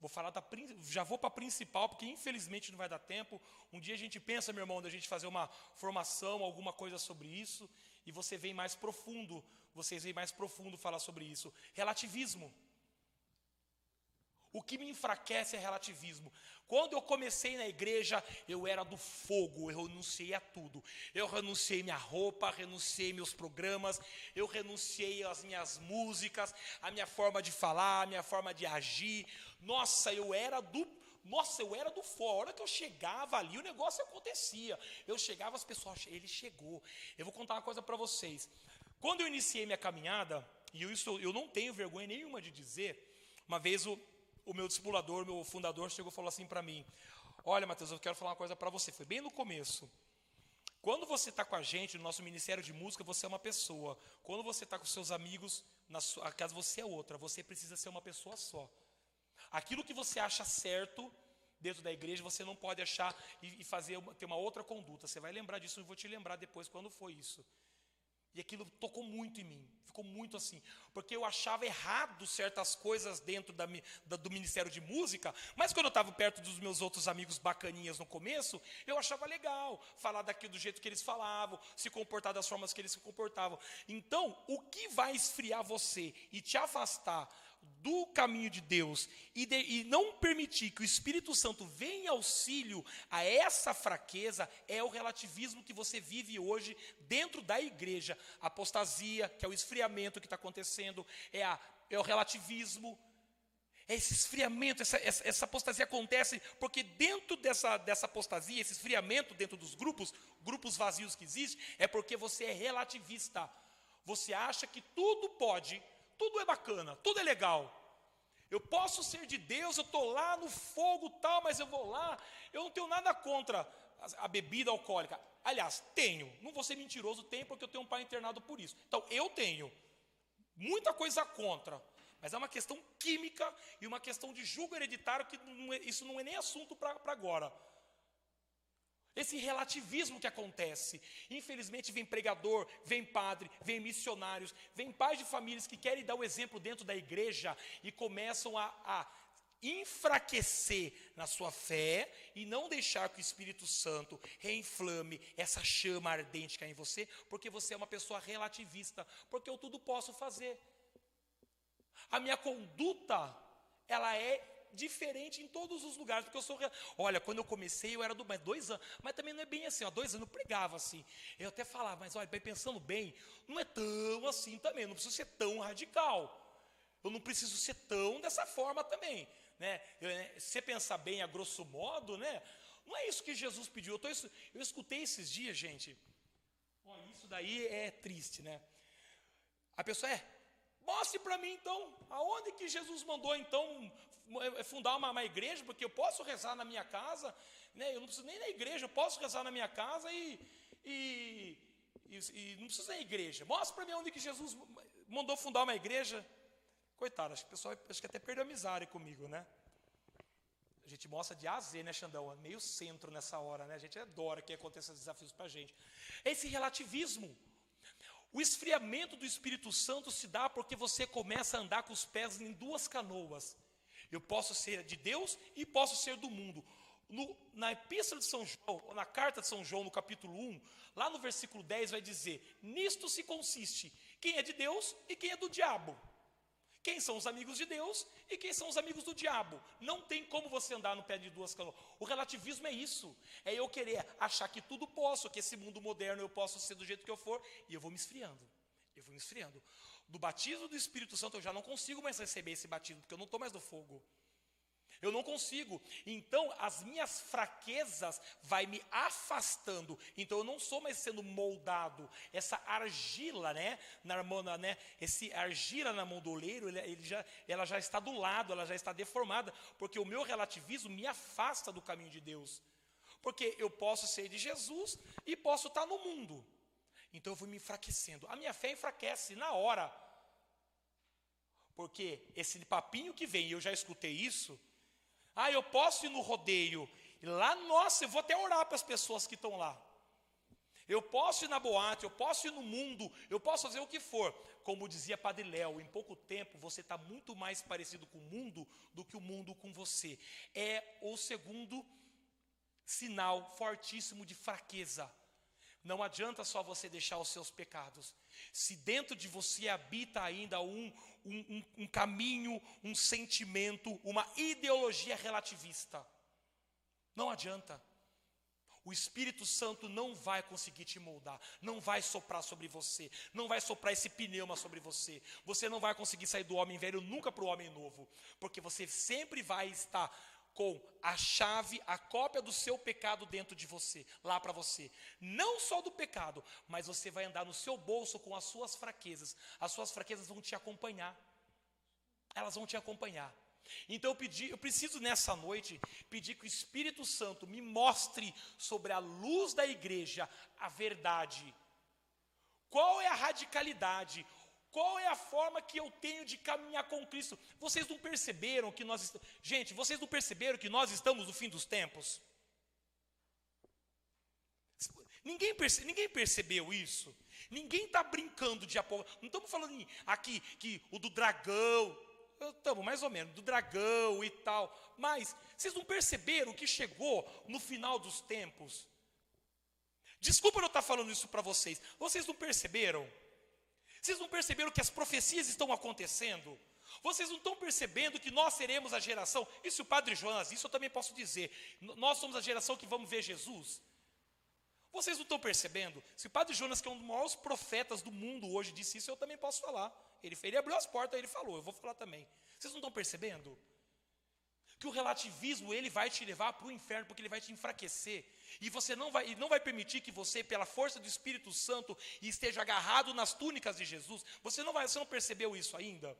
Vou falar da, já vou para a principal, porque infelizmente não vai dar tempo. Um dia a gente pensa, meu irmão, da gente fazer uma formação, alguma coisa sobre isso, e você vem mais profundo, vocês vêm mais profundo falar sobre isso. Relativismo. O que me enfraquece é relativismo. Quando eu comecei na igreja, eu era do fogo, eu renunciei a tudo. Eu renunciei minha roupa, renunciei meus programas, eu renunciei às minhas músicas, a minha forma de falar, a minha forma de agir. Nossa, eu era do nossa, eu era do fogo. A hora que eu chegava ali, o negócio acontecia. Eu chegava, as pessoas, ele chegou. Eu vou contar uma coisa para vocês. Quando eu iniciei minha caminhada, e eu, isso, eu não tenho vergonha nenhuma de dizer, uma vez o, o meu discipulador, meu fundador, chegou e falou assim para mim: Olha, Mateus, eu quero falar uma coisa para você. Foi bem no começo. Quando você está com a gente no nosso ministério de música, você é uma pessoa. Quando você está com seus amigos, na sua casa você é outra. Você precisa ser uma pessoa só. Aquilo que você acha certo dentro da igreja, você não pode achar e, e fazer ter uma outra conduta. Você vai lembrar disso, eu vou te lembrar depois quando foi isso. E aquilo tocou muito em mim, ficou muito assim, porque eu achava errado certas coisas dentro da, da, do Ministério de Música, mas quando eu estava perto dos meus outros amigos bacaninhas no começo, eu achava legal falar daquilo do jeito que eles falavam, se comportar das formas que eles se comportavam. Então, o que vai esfriar você e te afastar do caminho de Deus e, de, e, não permitir que o Espírito Santo venha em auxílio a essa fraqueza é o relativismo que você vive hoje dentro da igreja. Apostasia, que é o esfriamento que está acontecendo, é, a, é o relativismo. É esse esfriamento, essa, essa, essa, apostasia acontece porque dentro dessa, dessa apostasia, esse esfriamento dentro dos grupos, grupos vazios que existem, é porque você é relativista. Você acha que tudo pode tudo é bacana, tudo é legal. Eu posso ser de Deus, eu estou lá no fogo tal, mas eu vou lá, eu não tenho nada contra a, bebida alcoólica. Aliás, tenho, não vou ser mentiroso, tenho porque eu tenho um pai internado por isso. Então, eu tenho muita coisa contra, mas é uma questão química e uma questão de julgo hereditário que não é, isso não é nem assunto para agora. Esse relativismo que acontece. Infelizmente, vem pregador, vem padre, vem missionários, vem pais de famílias que querem dar o exemplo dentro da igreja e começam a, a enfraquecer na sua fé e não deixar que o Espírito Santo reinflame essa chama ardente que há em você, porque você é uma pessoa relativista, porque eu tudo posso fazer. A minha conduta, ela é diferente em todos os lugares, porque eu sou. Olha, quando eu comecei, eu era do. Mas dois anos, mas também não é bem assim, ó, dois anos eu pregava assim. Eu até falava, mas olha, pensando bem, não é tão assim também, não preciso ser tão radical. Eu não preciso ser tão dessa forma também. Né? Eu, né, se pensar bem, a grosso modo, né? Não é isso que Jesus pediu. Eu, tô, eu escutei esses dias, gente. Olha, isso daí é triste, né? A pessoa é, Mostre para mim então, aonde que Jesus mandou então fundar uma, uma, igreja, porque eu posso rezar na minha casa, né? eu não preciso nem na igreja, eu posso rezar na minha casa e, e, e, e não preciso na igreja. Mostre para mim onde que Jesus mandou fundar uma igreja. Coitado, acho que o pessoal acho que até perdeu amizade comigo, né? A gente mostra de A a Z, né, Xandão? É meio centro nessa hora, né? A gente adora que aconteça desafios para a gente. Esse relativismo. O esfriamento do Espírito Santo se dá porque você começa a andar com os pés em duas canoas. Eu posso ser de Deus e posso ser do mundo. No, na epístola de São João, ou na carta de São João, no capítulo 1, lá no versículo 10 vai dizer: Nisto se consiste quem é de Deus e quem é do diabo. Quem são os amigos de Deus e quem são os amigos do diabo. Não tem como você andar no pé de duas canoas. O relativismo é isso. É eu querer achar que tudo posso, que esse mundo moderno eu posso ser do jeito que eu for, e eu vou me esfriando. Eu vou me esfriando. Do batismo do Espírito Santo eu já não consigo mais receber esse batismo, porque eu não estou mais no fogo. Eu não consigo. Então, as minhas fraquezas vai me afastando. Então, eu não sou mais sendo moldado. Essa argila, né, na mão, né, esse argila na mão do oleiro, ele, ele já, ela já está do lado, ela já está deformada, porque o meu relativismo me afasta do caminho de Deus. Porque eu posso ser de Jesus e posso estar no mundo. Então eu vou me enfraquecendo. A minha fé enfraquece na hora. Porque esse papinho que vem, eu já escutei isso. Ah, eu posso ir no rodeio. E lá, nossa, eu vou até orar para as pessoas que estão lá. Eu posso ir na boate, eu posso ir no mundo, eu posso fazer o que for. Como dizia Padre Léo, em pouco tempo você está muito mais parecido com o mundo do que o mundo com você. É o segundo sinal fortíssimo de fraqueza. Não adianta só você deixar os seus pecados. Se dentro de você habita ainda um, um, um, caminho, um sentimento, uma ideologia relativista, não adianta. O Espírito Santo não vai conseguir te moldar, não vai soprar sobre você, não vai soprar esse pneuma sobre você. Você não vai conseguir sair do homem velho nunca para o homem novo, porque você sempre vai estar com a chave, a cópia do seu pecado dentro de você, lá para você. Não só do pecado, mas você vai andar no seu bolso com as suas fraquezas. As suas fraquezas vão te acompanhar. Elas vão te acompanhar. Então eu pedi, eu preciso nessa noite pedir que o Espírito Santo me mostre sobre a luz da igreja a verdade. Qual é a radicalidade? Qual é a forma que eu tenho de caminhar com Cristo? Vocês não perceberam que nós estamos. Gente, vocês não perceberam que nós estamos no fim dos tempos? Ninguém, perce... Ninguém percebeu isso? Ninguém está brincando de apocalipse. Não estamos falando aqui que o do dragão. Estamos mais ou menos, do dragão e tal. Mas vocês não perceberam que chegou no final dos tempos? Desculpa eu estar falando isso para vocês. Vocês não perceberam? Vocês não perceberam que as profecias estão acontecendo? Vocês não estão percebendo que nós seremos a geração? E se o Padre Jonas, isso eu também posso dizer, nós somos a geração que vamos ver Jesus. Vocês não estão percebendo? Se o Padre Jonas, que é um dos maiores profetas do mundo hoje, disse isso, eu também posso falar. Ele, ele abriu as portas, ele falou, eu vou falar também. Vocês não estão percebendo? Que o relativismo ele vai te levar para o inferno, porque ele vai te enfraquecer. E você não vai, não vai permitir que você, pela força do Espírito Santo, esteja agarrado nas túnicas de Jesus. Você não vai, você não percebeu isso ainda?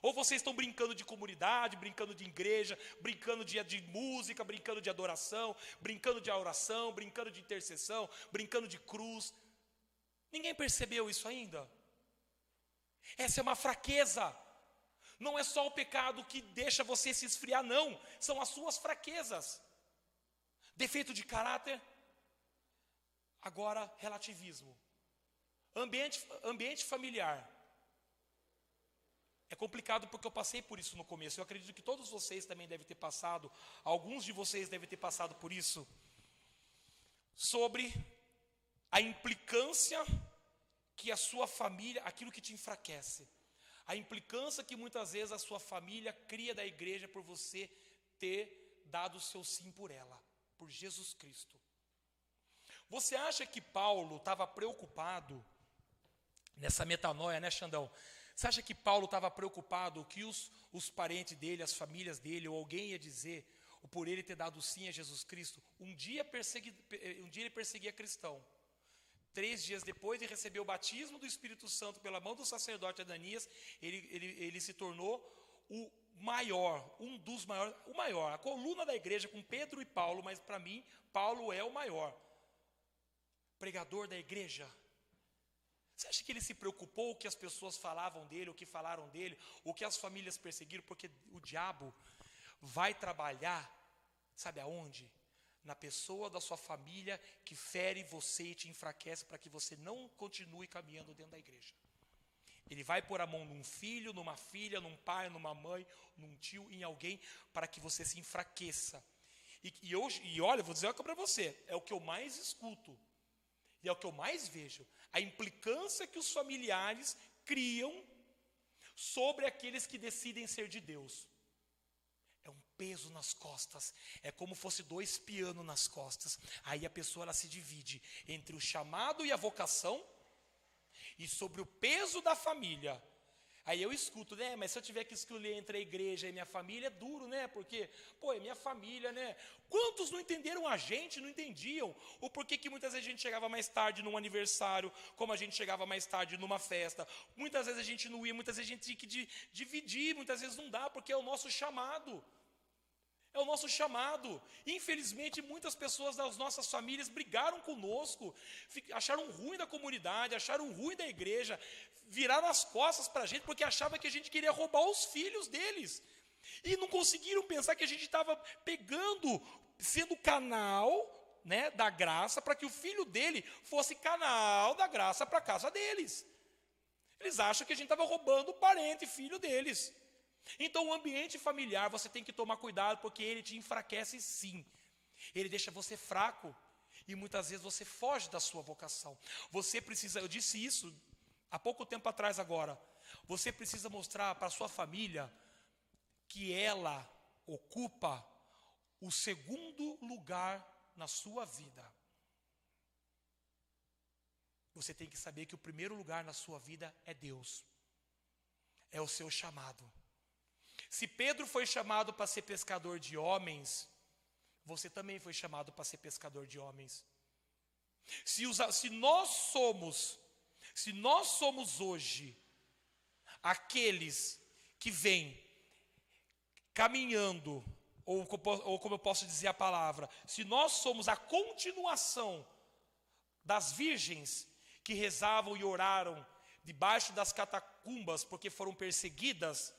Ou vocês estão brincando de comunidade, brincando de igreja, brincando de, de música, brincando de adoração, brincando de oração, brincando de intercessão, brincando de cruz. Ninguém percebeu isso ainda? Essa é uma fraqueza. Não é só o pecado que deixa você se esfriar, não. São as suas fraquezas. Defeito de caráter. Agora, relativismo. Ambiente, ambiente familiar. É complicado porque eu passei por isso no começo. Eu acredito que todos vocês também devem ter passado, alguns de vocês devem ter passado por isso. Sobre a implicância que a sua família, aquilo que te enfraquece. A implicância que muitas vezes a sua família cria da igreja por você ter dado o seu sim por ela por Jesus Cristo. Você acha que Paulo estava preocupado nessa metanoia, né, Xandão? Você acha que Paulo estava preocupado que os, os parentes dele, as famílias dele, ou alguém ia dizer, por ele ter dado sim a Jesus Cristo? Um dia, persegui, um dia ele perseguia cristão. Três dias depois de receber o batismo do Espírito Santo pela mão do sacerdote Ananias, ele, ele, ele se tornou o maior, um dos maiores, o maior, a coluna da igreja com Pedro e Paulo, mas para mim, Paulo é o maior. Pregador da igreja. Você acha que ele se preocupou o que as pessoas falavam dele, o que falaram dele, o que as famílias perseguiram? Porque o diabo vai trabalhar, sabe aonde? Na pessoa da sua família que fere você e te enfraquece para que você não continue caminhando dentro da igreja. Ele vai pôr a mão num filho, numa filha, num pai, numa mãe, num tio, em alguém, para que você se enfraqueça. E, e, eu, e olha, vou dizer uma coisa para você: é o que eu mais escuto, e é o que eu mais vejo. A implicância que os familiares criam sobre aqueles que decidem ser de Deus. Peso nas costas, é como fosse dois pianos nas costas. Aí a pessoa ela se divide entre o chamado e a vocação e sobre o peso da família. Aí eu escuto, né? Mas se eu tiver que escolher entre a igreja e minha família, é duro, né? Porque, pô, é minha família, né? Quantos não entenderam a gente, não entendiam? O porquê que muitas vezes a gente chegava mais tarde num aniversário, como a gente chegava mais tarde numa festa. Muitas vezes a gente não ia, muitas vezes a gente tinha que dividir, muitas vezes não dá, porque é o nosso chamado. É o nosso chamado. Infelizmente, muitas pessoas das nossas famílias brigaram conosco, acharam ruim da comunidade, acharam ruim da igreja, viraram as costas para a gente porque achavam que a gente queria roubar os filhos deles. E não conseguiram pensar que a gente estava pegando, sendo canal né, da graça, para que o filho dele fosse canal da graça para a casa deles. Eles acham que a gente estava roubando o parente, filho deles. Então, o ambiente familiar você tem que tomar cuidado, porque ele te enfraquece sim. Ele deixa você fraco. E muitas vezes você foge da sua vocação. Você precisa, eu disse isso há pouco tempo atrás agora. Você precisa mostrar para sua família que ela ocupa o segundo lugar na sua vida. Você tem que saber que o primeiro lugar na sua vida é Deus. É o seu chamado. Se Pedro foi chamado para ser pescador de homens, você também foi chamado para ser pescador de homens. Se, os, se nós somos, se nós somos hoje aqueles que vêm caminhando, ou, ou como eu posso dizer a palavra, se nós somos a continuação das virgens que rezavam e oraram debaixo das catacumbas porque foram perseguidas,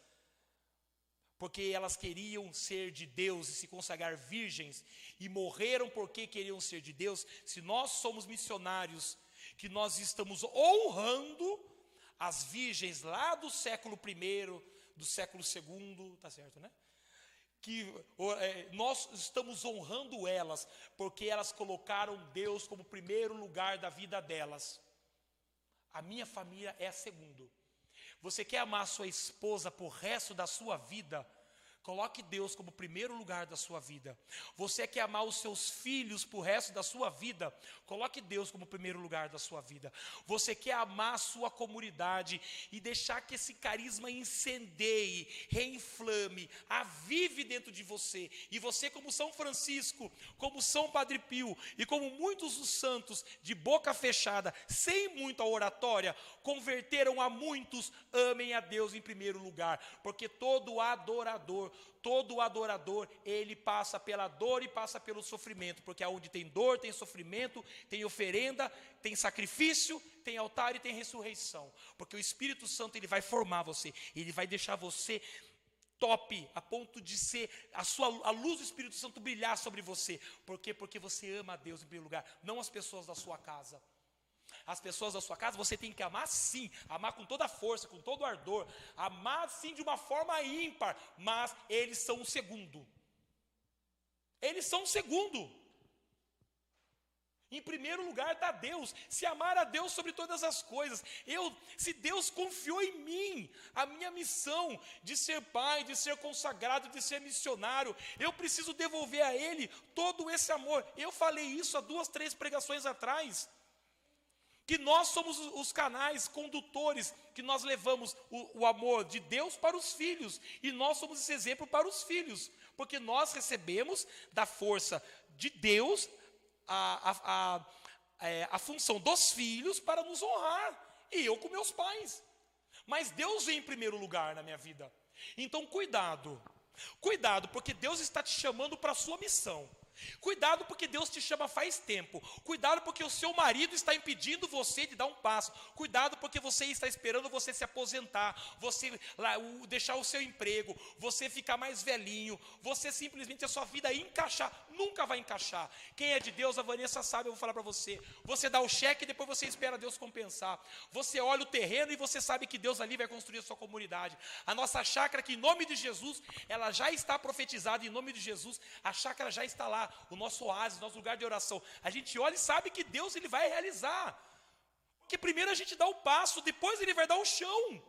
porque elas queriam ser de Deus e se consagrar virgens, e morreram porque queriam ser de Deus, se nós somos missionários, que nós estamos honrando as virgens lá do século I, do século II, tá certo, né? Que é, nós estamos honrando elas, porque elas colocaram Deus como primeiro lugar da vida delas. A minha família é a segundo. Você quer amar sua esposa por resto da sua vida? Coloque Deus como primeiro lugar da sua vida. Você quer amar os seus filhos por resto da sua vida? Coloque Deus como primeiro lugar da sua vida. Você quer amar a sua comunidade e deixar que esse carisma incendeie, reinflame, avive dentro de você. E você, como São Francisco, como São Padre Pio e como muitos dos santos de boca fechada, sem muita oratória, converteram a muitos, amem a Deus em primeiro lugar, porque todo adorador todo adorador, ele passa pela dor e passa pelo sofrimento, porque aonde tem dor, tem sofrimento, tem oferenda, tem sacrifício, tem altar e tem ressurreição. Porque o Espírito Santo ele vai formar você, ele vai deixar você top a ponto de ser a sua a luz do Espírito Santo brilhar sobre você. Por quê? Porque você ama a Deus em primeiro lugar, não as pessoas da sua casa as pessoas da sua casa, você tem que amar sim, amar com toda a força, com todo o ardor, amar sim de uma forma ímpar, mas eles são o segundo. Eles são o segundo. Em primeiro lugar está Deus, se amar a Deus sobre todas as coisas. Eu, se Deus confiou em mim a minha missão de ser pai, de ser consagrado, de ser missionário, eu preciso devolver a Ele todo esse amor. Eu falei isso há duas, três pregações atrás que nós somos os canais condutores, que nós levamos o, o, amor de Deus para os filhos, e nós somos esse exemplo para os filhos, porque nós recebemos da força de Deus a, a, a, é, a função dos filhos para nos honrar, e eu com meus pais. Mas Deus vem em primeiro lugar na minha vida. Então, cuidado, cuidado, porque Deus está te chamando para a sua missão. Cuidado porque Deus te chama faz tempo. Cuidado porque o seu marido está impedindo você de dar um passo. Cuidado porque você está esperando você se aposentar, você lá, deixar o seu emprego, você ficar mais velhinho, você simplesmente a sua vida encaixar, nunca vai encaixar. Quem é de Deus, a Vanessa sabe, eu vou falar para você. Você dá o cheque e depois você espera Deus compensar. Você olha o terreno e você sabe que Deus ali vai construir a sua comunidade. A nossa chácara que em nome de Jesus, ela já está profetizada em nome de Jesus, a chácara já está lá o nosso oásis, nosso lugar de oração. A gente olha e sabe que Deus ele vai realizar. Porque primeiro a gente dá o passo, depois ele vai dar o chão.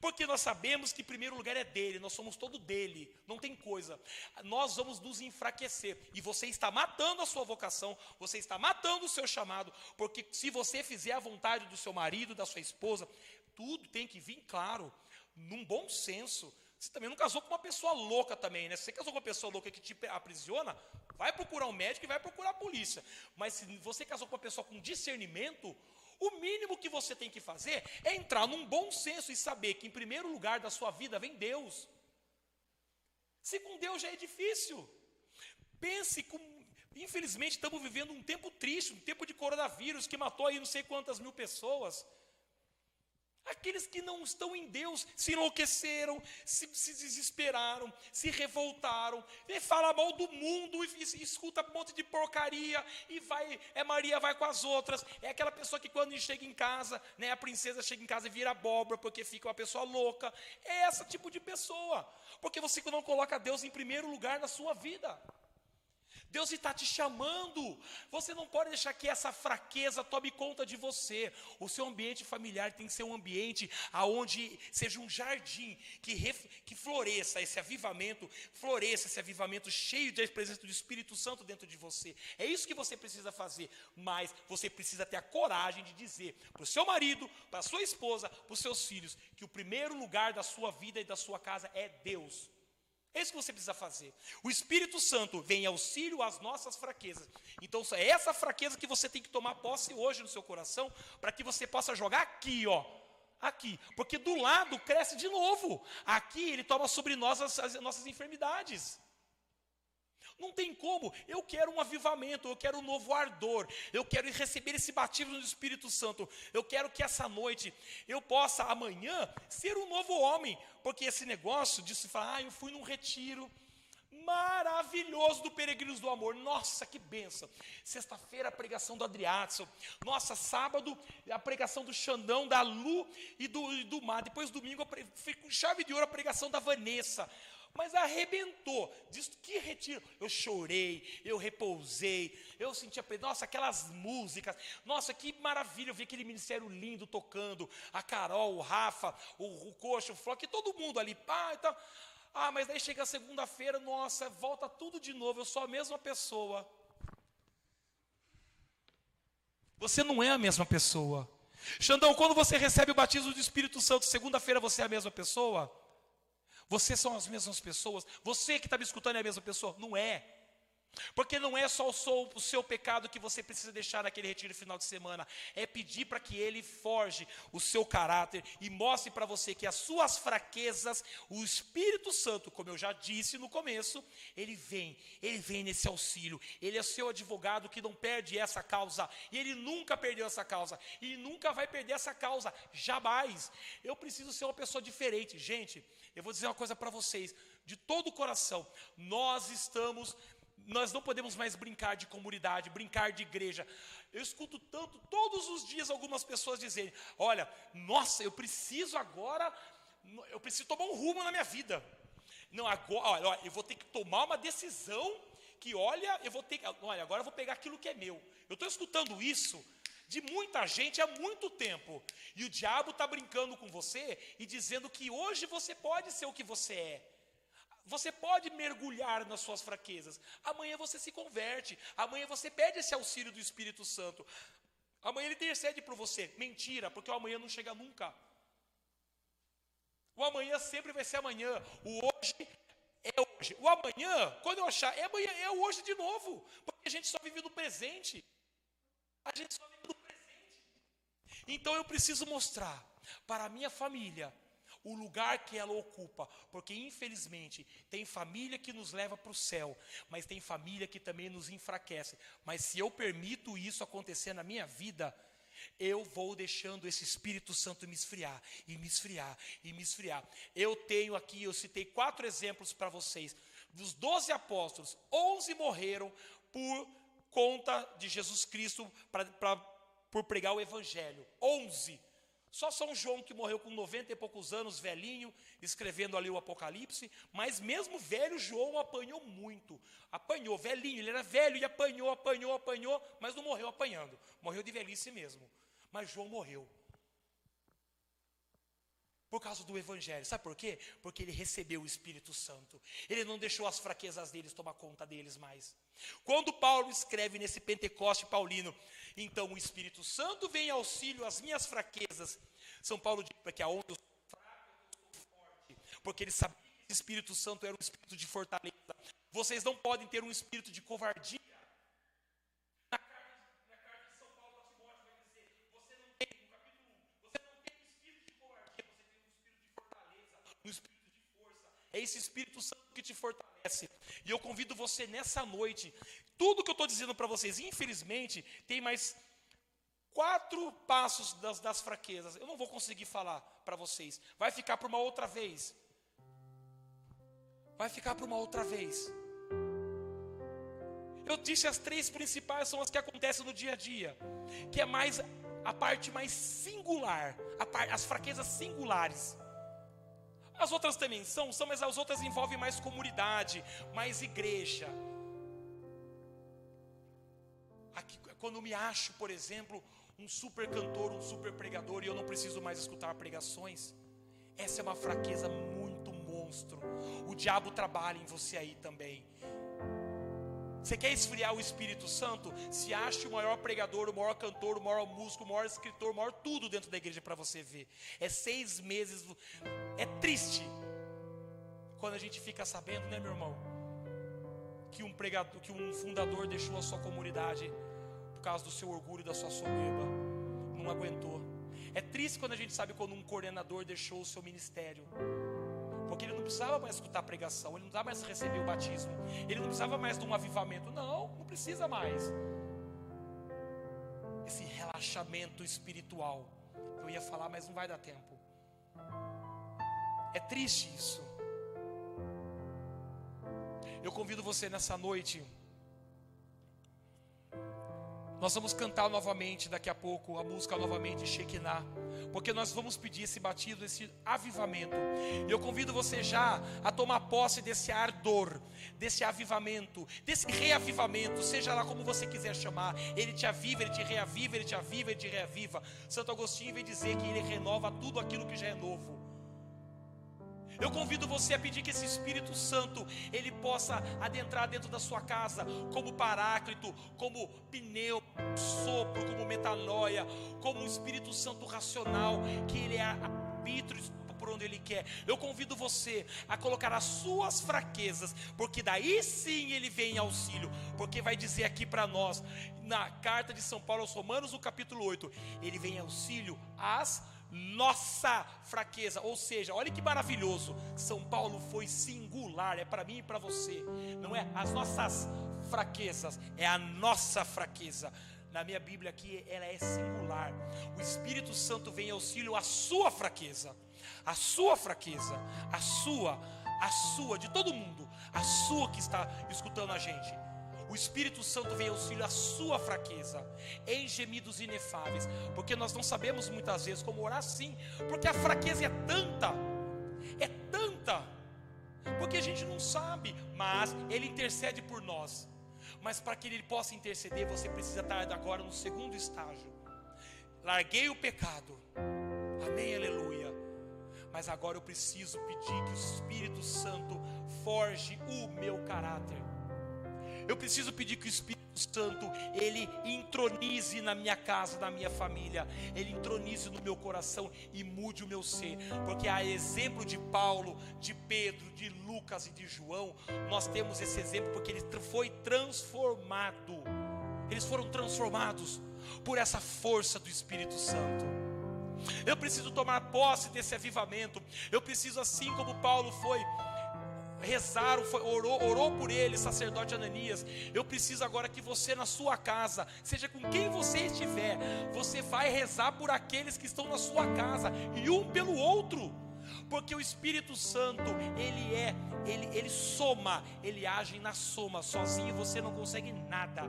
Porque nós sabemos que primeiro lugar é dele, nós somos todo dele, não tem coisa. Nós vamos nos enfraquecer. E você está matando a sua vocação, você está matando o seu chamado, porque se você fizer a vontade do seu marido, da sua esposa, tudo tem que vir, claro, num bom senso. Você também não casou com uma pessoa louca também, né? Se você casou com uma pessoa louca que te aprisiona, vai procurar um médico e vai procurar a polícia. Mas se você casou com uma pessoa com discernimento, o mínimo que você tem que fazer é entrar num bom senso e saber que em primeiro lugar da sua vida vem Deus. Se com Deus já é difícil. Pense com. Infelizmente, estamos vivendo um tempo triste, um tempo de coronavírus que matou aí não sei quantas mil pessoas. Aqueles que não estão em Deus se enlouqueceram, se, se desesperaram, se revoltaram, e fala mal do mundo, e, e, escuta um monte de porcaria, e vai, é Maria vai com as outras. É aquela pessoa que quando chega em casa, né, a princesa chega em casa e vira abóbora, porque fica uma pessoa louca. É esse tipo de pessoa, porque você não coloca Deus em primeiro lugar na sua vida. Deus está te chamando. Você não pode deixar que essa fraqueza tome conta de você. O seu ambiente familiar tem que ser um ambiente aonde seja um jardim que, ref, que floresça esse avivamento, floresça esse avivamento cheio da presença do Espírito Santo dentro de você. É isso que você precisa fazer. Mas você precisa ter a coragem de dizer para o seu marido, para a sua esposa, para os seus filhos, que o primeiro lugar da sua vida e da sua casa é Deus. É isso que você precisa fazer. O Espírito Santo vem em auxílio às nossas fraquezas. Então, é essa fraqueza que você tem que tomar posse hoje no seu coração, para que você possa jogar aqui, ó. Aqui. Porque do lado cresce de novo. Aqui ele toma sobre nós as, as nossas enfermidades. Não tem como. Eu quero um avivamento, eu quero um novo ardor, eu quero receber esse batismo do Espírito Santo. Eu quero que essa noite eu possa amanhã ser um novo homem, porque esse negócio de se falar, ah, eu fui num retiro maravilhoso do Peregrinos do Amor. Nossa, que benção. Sexta-feira a pregação do Adriatson. Nossa, sábado a pregação do Xandão, da Lu e do, e do Mar. Depois domingo, foi com chave de ouro a pregação da Vanessa mas arrebentou. Diz que retiro. Eu chorei, eu repousei, eu senti a nossa, aquelas músicas. Nossa, que maravilha, eu vi aquele ministério lindo tocando, a Carol, o Rafa, o, o Coxo, o Flock, todo mundo ali, pá, então. Ah, mas daí chega a segunda-feira, nossa, volta tudo de novo, eu sou a mesma pessoa. Você não é a mesma pessoa. Xandão, quando você recebe o batismo do Espírito Santo, segunda-feira você é a mesma pessoa? Você são as mesmas pessoas. Você que está me escutando é a mesma pessoa. Não é. Porque não é só o seu pecado que você precisa deixar naquele retiro final de semana, é pedir para que ele forge o seu caráter e mostre para você que as suas fraquezas, o Espírito Santo, como eu já disse no começo, ele vem, ele vem nesse auxílio, ele é seu advogado que não perde essa causa, e ele nunca perdeu essa causa, e nunca vai perder essa causa, jamais. Eu preciso ser uma pessoa diferente, gente. Eu vou dizer uma coisa para vocês, de todo o coração, nós estamos nós não podemos mais brincar de comunidade, brincar de igreja. Eu escuto tanto, todos os dias, algumas pessoas dizerem: Olha, nossa, eu preciso agora, eu preciso tomar um rumo na minha vida. Não, agora, olha, eu vou ter que tomar uma decisão que, olha, eu vou ter que, olha, agora eu vou pegar aquilo que é meu. Eu estou escutando isso de muita gente há muito tempo. E o diabo está brincando com você e dizendo que hoje você pode ser o que você é. Você pode mergulhar nas suas fraquezas. Amanhã você se converte. Amanhã você pede esse auxílio do Espírito Santo. Amanhã ele intercede por você. Mentira, porque o amanhã não chega nunca. O amanhã sempre vai ser amanhã. O hoje é hoje. O amanhã, quando eu achar, é amanhã, é hoje de novo. Porque a gente só vive no presente. A gente só vive no. Então eu preciso mostrar para a minha família o lugar que ela ocupa, porque infelizmente tem família que nos leva para o céu, mas tem família que também nos enfraquece. Mas se eu permito isso acontecer na minha vida, eu vou deixando esse Espírito Santo me esfriar, e me esfriar, e me esfriar. Eu tenho aqui, eu citei quatro exemplos para vocês. Dos doze apóstolos, onze morreram por conta de Jesus Cristo, pra, por pregar o Evangelho. Onze. Só São João que morreu com 90 e poucos anos, velhinho, escrevendo ali o Apocalipse, mas mesmo velho, João apanhou muito. Apanhou, velhinho, ele era velho e apanhou, apanhou, apanhou, mas não morreu apanhando. Morreu de velhice mesmo. Mas João morreu. Por causa do Evangelho. Sabe por quê? Porque ele recebeu o Espírito Santo. Ele não deixou as fraquezas deles tomar conta deles mais. Quando Paulo escreve nesse Pentecoste paulino, então o Espírito Santo vem em auxílio às minhas fraquezas, São Paulo diz que aonde eu sou fraco, eu sou forte, porque ele sabia que o Espírito Santo era um espírito de fortaleza. Vocês não podem ter um espírito de covardia. Na carta, na carta de São Paulo a Timóteo vai dizer: você não tem, no capítulo 1, você não tem um espírito de covardia, você tem um espírito de fortaleza, um espírito de força. É esse Espírito Santo que te fortalece. E eu convido você nessa noite, tudo que eu estou dizendo para vocês, infelizmente, tem mais quatro passos das, das fraquezas. Eu não vou conseguir falar para vocês. Vai ficar para uma outra vez. Vai ficar para uma outra vez. Eu disse as três principais são as que acontecem no dia a dia, que é mais a parte mais singular, par, as fraquezas singulares. As outras também são, são, mas as outras envolvem mais comunidade, mais igreja. Aqui, quando eu me acho, por exemplo, um super cantor, um super pregador, e eu não preciso mais escutar pregações, essa é uma fraqueza muito monstro. O diabo trabalha em você aí também. Você quer esfriar o Espírito Santo? Se ache o maior pregador, o maior cantor, o maior músico, o maior escritor, o maior tudo dentro da igreja para você ver. É seis meses. É triste quando a gente fica sabendo, né, meu irmão? Que um pregador, que um fundador deixou a sua comunidade por causa do seu orgulho, da sua soberba. Não aguentou. É triste quando a gente sabe quando um coordenador deixou o seu ministério. Porque ele não precisava mais escutar a pregação, ele não precisava mais receber o batismo, ele não precisava mais de um avivamento. Não, não precisa mais. Esse relaxamento espiritual. Eu ia falar, mas não vai dar tempo. É triste isso. Eu convido você nessa noite nós vamos cantar novamente daqui a pouco a música novamente Shekinah, porque nós vamos pedir esse batido, esse avivamento. Eu convido você já a tomar posse desse ardor, desse avivamento, desse reavivamento, seja lá como você quiser chamar. Ele te aviva, ele te reaviva, ele te aviva, ele te reaviva. Santo Agostinho vem dizer que ele renova tudo aquilo que já é novo. Eu convido você a pedir que esse Espírito Santo ele possa adentrar dentro da sua casa como paráclito, como pneu, sopro, como metanoia, como Espírito Santo racional, que ele é arbítrio por onde Ele quer. Eu convido você a colocar as suas fraquezas, porque daí sim Ele vem em auxílio, porque vai dizer aqui para nós, na carta de São Paulo aos Romanos, no capítulo 8, Ele vem em auxílio às fraquezas nossa fraqueza. Ou seja, olha que maravilhoso. São Paulo foi singular, é para mim e para você. Não é as nossas fraquezas, é a nossa fraqueza. Na minha Bíblia aqui ela é singular. O Espírito Santo vem em auxílio à sua fraqueza. A sua fraqueza, a sua, a sua de todo mundo, a sua que está escutando a gente o Espírito Santo vem auxílio à sua fraqueza, em gemidos inefáveis, porque nós não sabemos muitas vezes como orar sim, porque a fraqueza é tanta, é tanta, porque a gente não sabe, mas Ele intercede por nós. Mas para que Ele possa interceder, você precisa estar agora no segundo estágio. Larguei o pecado, amém, aleluia. Mas agora eu preciso pedir que o Espírito Santo forge o meu caráter eu preciso pedir que o Espírito Santo ele intronize na minha casa, na minha família, ele intronize no meu coração e mude o meu ser, porque a exemplo de Paulo, de Pedro, de Lucas e de João, nós temos esse exemplo porque ele foi transformado. Eles foram transformados por essa força do Espírito Santo. Eu preciso tomar posse desse avivamento. Eu preciso, assim como Paulo foi rezaram, foi, orou, orou por ele, sacerdote Ananias. Eu preciso agora que você na sua casa, seja com quem você estiver, você vai rezar por aqueles que estão na sua casa e um pelo outro. Porque o Espírito Santo, ele é, ele, ele soma, ele age na soma, sozinho você não consegue nada.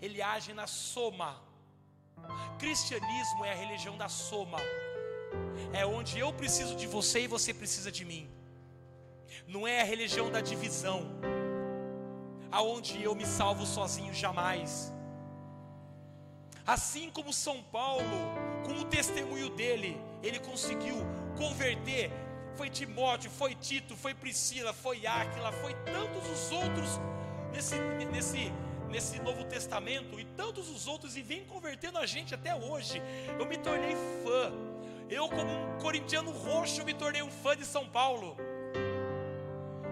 Ele age na soma. Cristianismo é a religião da soma. É onde eu preciso de você e você precisa de mim não é a religião da divisão, aonde eu me salvo sozinho jamais. Assim como São Paulo, com o testemunho dele, ele conseguiu converter. Foi Timóteo, foi Tito, foi Priscila, foi Áquila, foi tantos os outros nesse, nesse, nesse Novo Testamento e tantos os outros e vem convertendo a gente até hoje. Eu me tornei fã. Eu, como um corintiano roxo, me tornei um fã de São Paulo.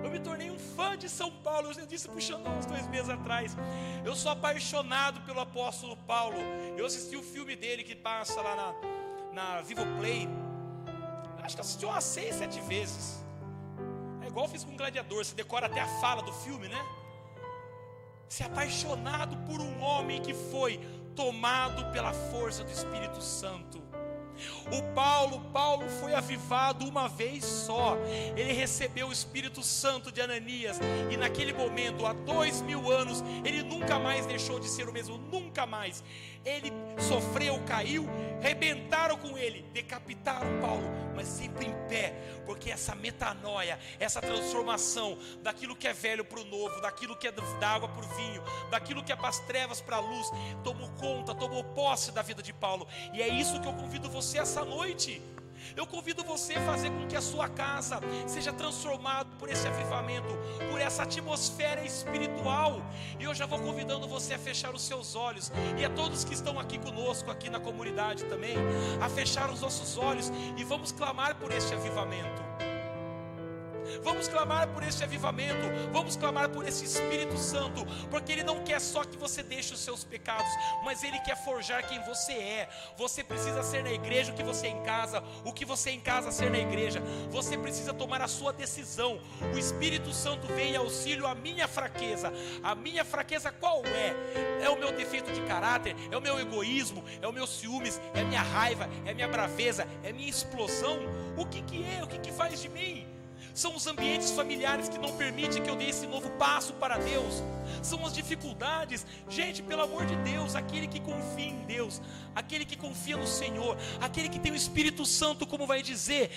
Eu me tornei um fã de São Paulo. Eu disse puxando uns dois meses atrás. Eu sou apaixonado pelo apóstolo Paulo. Eu assisti o filme dele que passa lá na, na Vivo Play. Acho que assisti umas seis, sete vezes. É igual eu fiz com o Gladiador. Você decora até a fala do filme, né? Se apaixonado por um homem que foi tomado pela força do Espírito Santo. O Paulo, Paulo foi avivado uma vez só. Ele recebeu o Espírito Santo de Ananias. E naquele momento, há dois mil anos, ele nunca mais deixou de ser o mesmo, nunca mais. Ele sofreu, caiu, rebentaram com ele, decapitaram Paulo, mas sempre em pé, porque essa metanoia, essa transformação daquilo que é velho para o novo, daquilo que é da água para o vinho, daquilo que é para as trevas para a luz, tomou conta, tomou posse da vida de Paulo. E é isso que eu convido você essa noite. Eu convido você a fazer com que a sua casa seja transformada por esse avivamento, por essa atmosfera espiritual. E eu já vou convidando você a fechar os seus olhos e a todos que estão aqui conosco, aqui na comunidade também, a fechar os nossos olhos e vamos clamar por este avivamento. Vamos clamar por esse avivamento, vamos clamar por esse Espírito Santo, porque Ele não quer só que você deixe os seus pecados, mas Ele quer forjar quem você é. Você precisa ser na igreja o que você é em casa, o que você é em casa ser na igreja. Você precisa tomar a sua decisão. O Espírito Santo vem em auxílio à minha fraqueza. A minha fraqueza qual é? É o meu defeito de caráter, é o meu egoísmo, é o meu ciúmes, é a minha raiva, é a minha braveza, é a minha explosão. O que, que é? O que, que faz de mim? São os ambientes familiares que não permitem que eu dê esse novo passo para Deus. São as dificuldades. Gente, pelo amor de Deus, aquele que confia em Deus, aquele que confia no Senhor, aquele que tem o Espírito Santo, como vai dizer,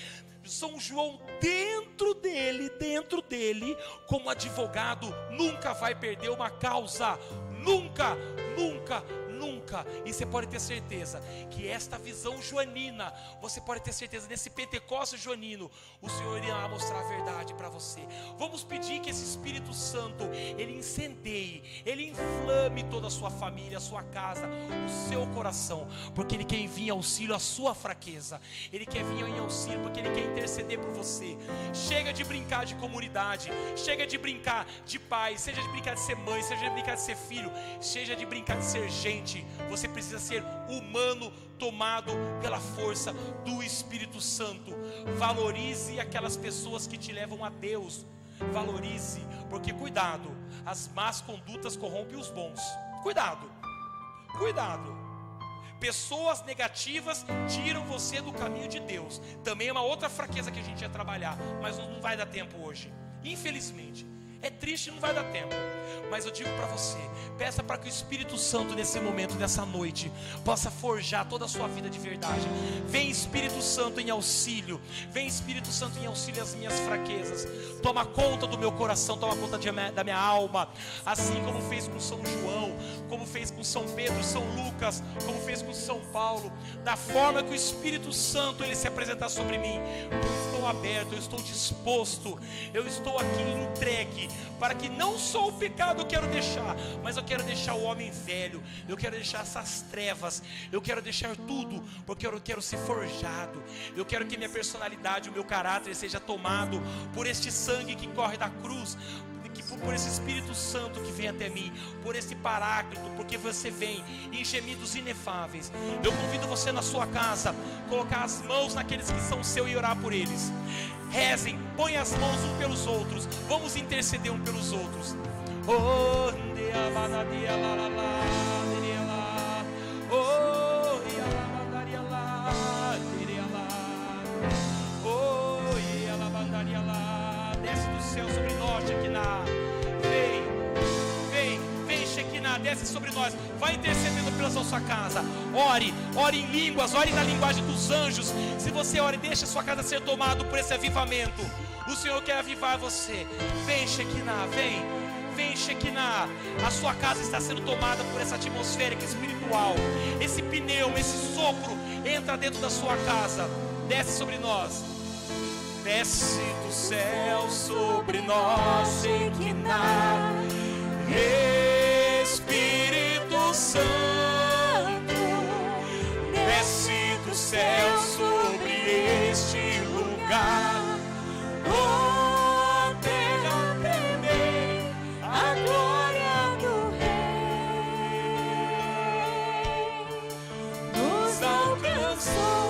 são João dentro dele, dentro dele, como advogado, nunca vai perder uma causa, nunca, nunca, nunca. E você pode ter certeza que esta visão joanina, você pode ter certeza nesse Pentecostes joanino, o Senhor irá mostrar a verdade para você. Vamos pedir que esse Espírito Santo ele incendeie, ele inflame toda a sua família, a sua casa, o seu coração, porque ele quer vir em auxílio à sua fraqueza. Ele quer vir em auxílio porque ele quer interceder por você. Chega de brincar de comunidade, chega de brincar de pai, seja de brincar de ser mãe, seja de brincar de ser filho, seja de brincar de ser gente você precisa ser humano, tomado pela força do Espírito Santo. Valorize aquelas pessoas que te levam a Deus. Valorize, porque cuidado, as más condutas corrompem os bons. Cuidado, cuidado. Pessoas negativas tiram você do caminho de Deus. Também é uma outra fraqueza que a gente ia trabalhar, mas não vai dar tempo hoje. Infelizmente. É triste, não vai dar tempo. Mas eu digo para você: peça para que o Espírito Santo, nesse momento, nessa noite, possa forjar toda a sua vida de verdade. Vem Espírito Santo em auxílio. Vem Espírito Santo em auxílio às minhas fraquezas. Toma conta do meu coração, toma conta de, da minha alma. Assim como fez com São João, como fez com São Pedro, São Lucas, como fez com São Paulo. Da forma que o Espírito Santo ele se apresentar sobre mim. Eu estou aberto, eu estou disposto, eu estou aqui entregue para que não só o pecado eu quero deixar, mas eu quero deixar o homem velho, eu quero deixar essas trevas, eu quero deixar tudo, porque eu quero ser forjado, eu quero que minha personalidade, o meu caráter seja tomado por este sangue que corre da cruz, por esse Espírito Santo que vem até mim, por esse Paráclito, porque você vem em gemidos inefáveis. Eu convido você na sua casa, colocar as mãos naqueles que são seu e orar por eles. Rezem, põe as mãos uns pelos outros. Vamos interceder um pelos outros. Desce do céu sobre nós, Shekinah. Vem, desce sobre nós. Vai intercedendo pela sua casa. Ore, ore em línguas, ore na linguagem dos anjos. Se você ore, deixa a sua casa ser tomada por esse avivamento. O Senhor quer avivar você. Vem, Shekinah, vem. Vem, Shekinah. A sua casa está sendo tomada por essa atmosfera espiritual. Esse pneu, esse sopro entra dentro da sua casa. Desce sobre nós. Desce do céu sobre nós, Shekinah. céu sobre este lugar. Oh, terra tremer, a glória do Rei nos alcançou.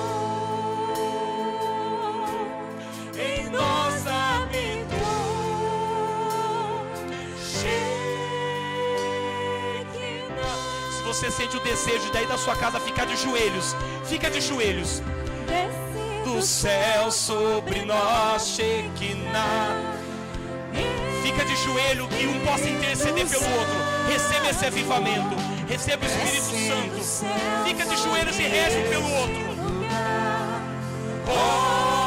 Você sente o desejo daí da sua casa ficar de joelhos, fica de joelhos. Do céu sobre nós, Shekinah. Fica de joelho que um possa interceder pelo outro. Receba esse avivamento. Receba o Espírito Santo. Fica de joelhos e reze um pelo outro. Oh,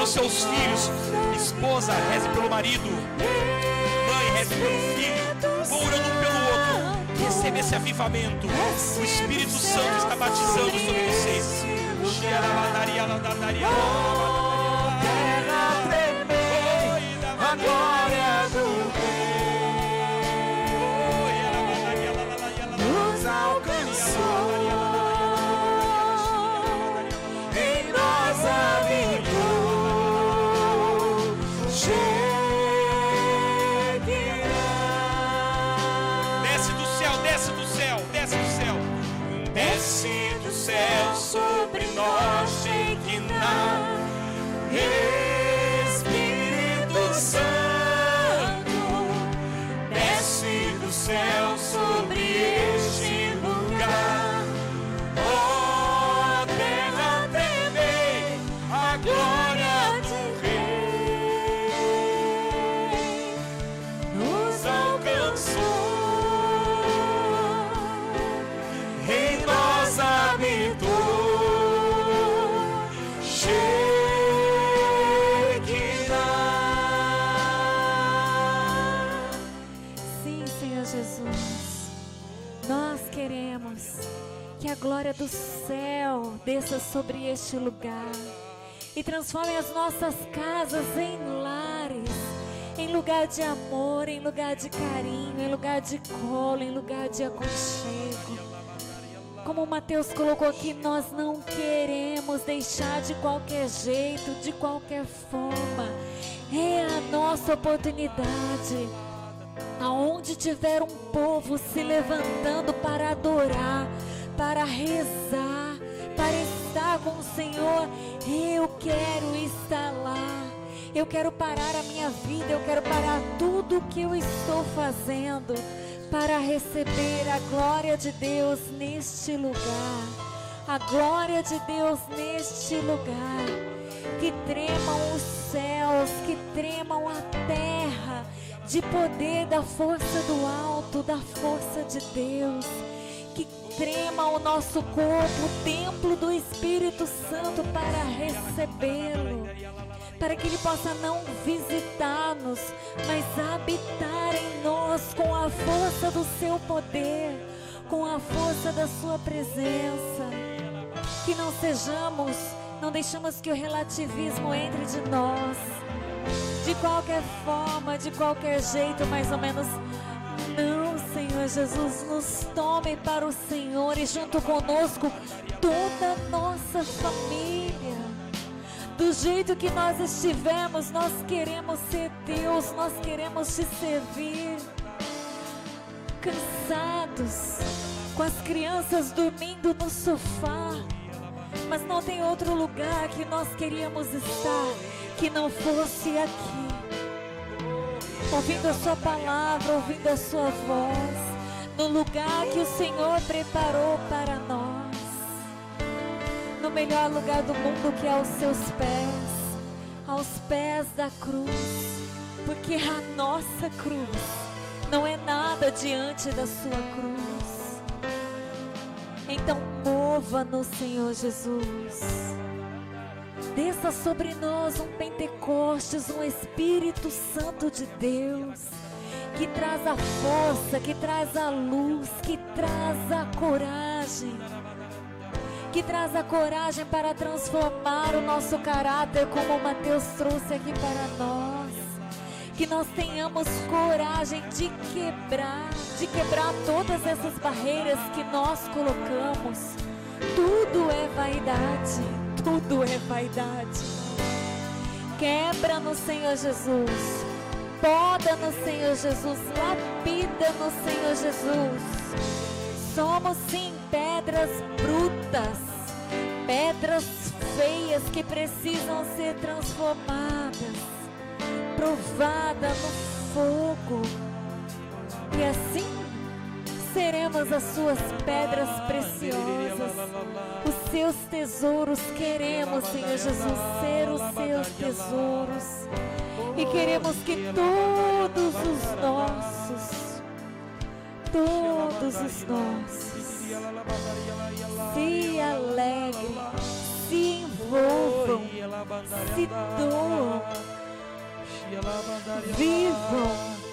pelos seus filhos. Esposa, reze pelo marido. Mãe, reze pelo filho. Orando pelo outro. Receba esse avivamento. O Espírito Santo está batizando sobre vocês. Terra Nós queremos que a glória do céu desça sobre este lugar e transforme as nossas casas em lares, em lugar de amor, em lugar de carinho, em lugar de colo, em lugar de aconchego. Como Mateus colocou aqui, nós não queremos deixar de qualquer jeito, de qualquer forma. É a nossa oportunidade. Aonde tiver um povo se levantando para adorar, para rezar, para estar com o Senhor, eu quero estar lá. Eu quero parar a minha vida, eu quero parar tudo o que eu estou fazendo para receber a glória de Deus neste lugar. A glória de Deus neste lugar. Que tremam os céus, que tremam a terra de poder da força do alto, da força de Deus. Que trema o nosso corpo, o templo do Espírito Santo para recebê-lo. Para que Ele possa não visitar-nos, mas habitar em nós com a força do Seu poder, com a força da Sua presença. Que não sejamos, não deixamos que o relativismo entre de nós. De qualquer forma, de qualquer jeito, mais ou menos. Não, Senhor Jesus, nos tome para o Senhor e junto conosco toda a nossa família. Do jeito que nós estivermos, nós queremos ser Deus, nós queremos te servir. Cansados, com as crianças dormindo no sofá, mas não tem outro lugar que nós queríamos estar que não fosse aqui. Ouvindo a Sua palavra, ouvindo a Sua voz, no lugar que o Senhor preparou para nós, no melhor lugar do mundo que é aos Seus pés, aos pés da cruz, porque a nossa cruz não é nada diante da Sua cruz. Então mova-nos, Senhor Jesus. Desça sobre nós um Pentecostes, um Espírito Santo de Deus, que traz a força, que traz a luz, que traz a coragem, que traz a coragem para transformar o nosso caráter, como o Mateus trouxe aqui para nós. Que nós tenhamos coragem de quebrar, de quebrar todas essas barreiras que nós colocamos. Tudo é vaidade, tudo é vaidade. Quebra no Senhor Jesus, poda no Senhor Jesus, lapida no Senhor Jesus. Somos sim pedras brutas, pedras feias que precisam ser transformadas, provadas no fogo. E assim seremos as suas pedras preciosas, os seus tesouros. Queremos, Senhor Jesus, ser os seus tesouros. E queremos que todos os nossos, todos os nossos, se alegrem, se envolvam, se doam, vivam,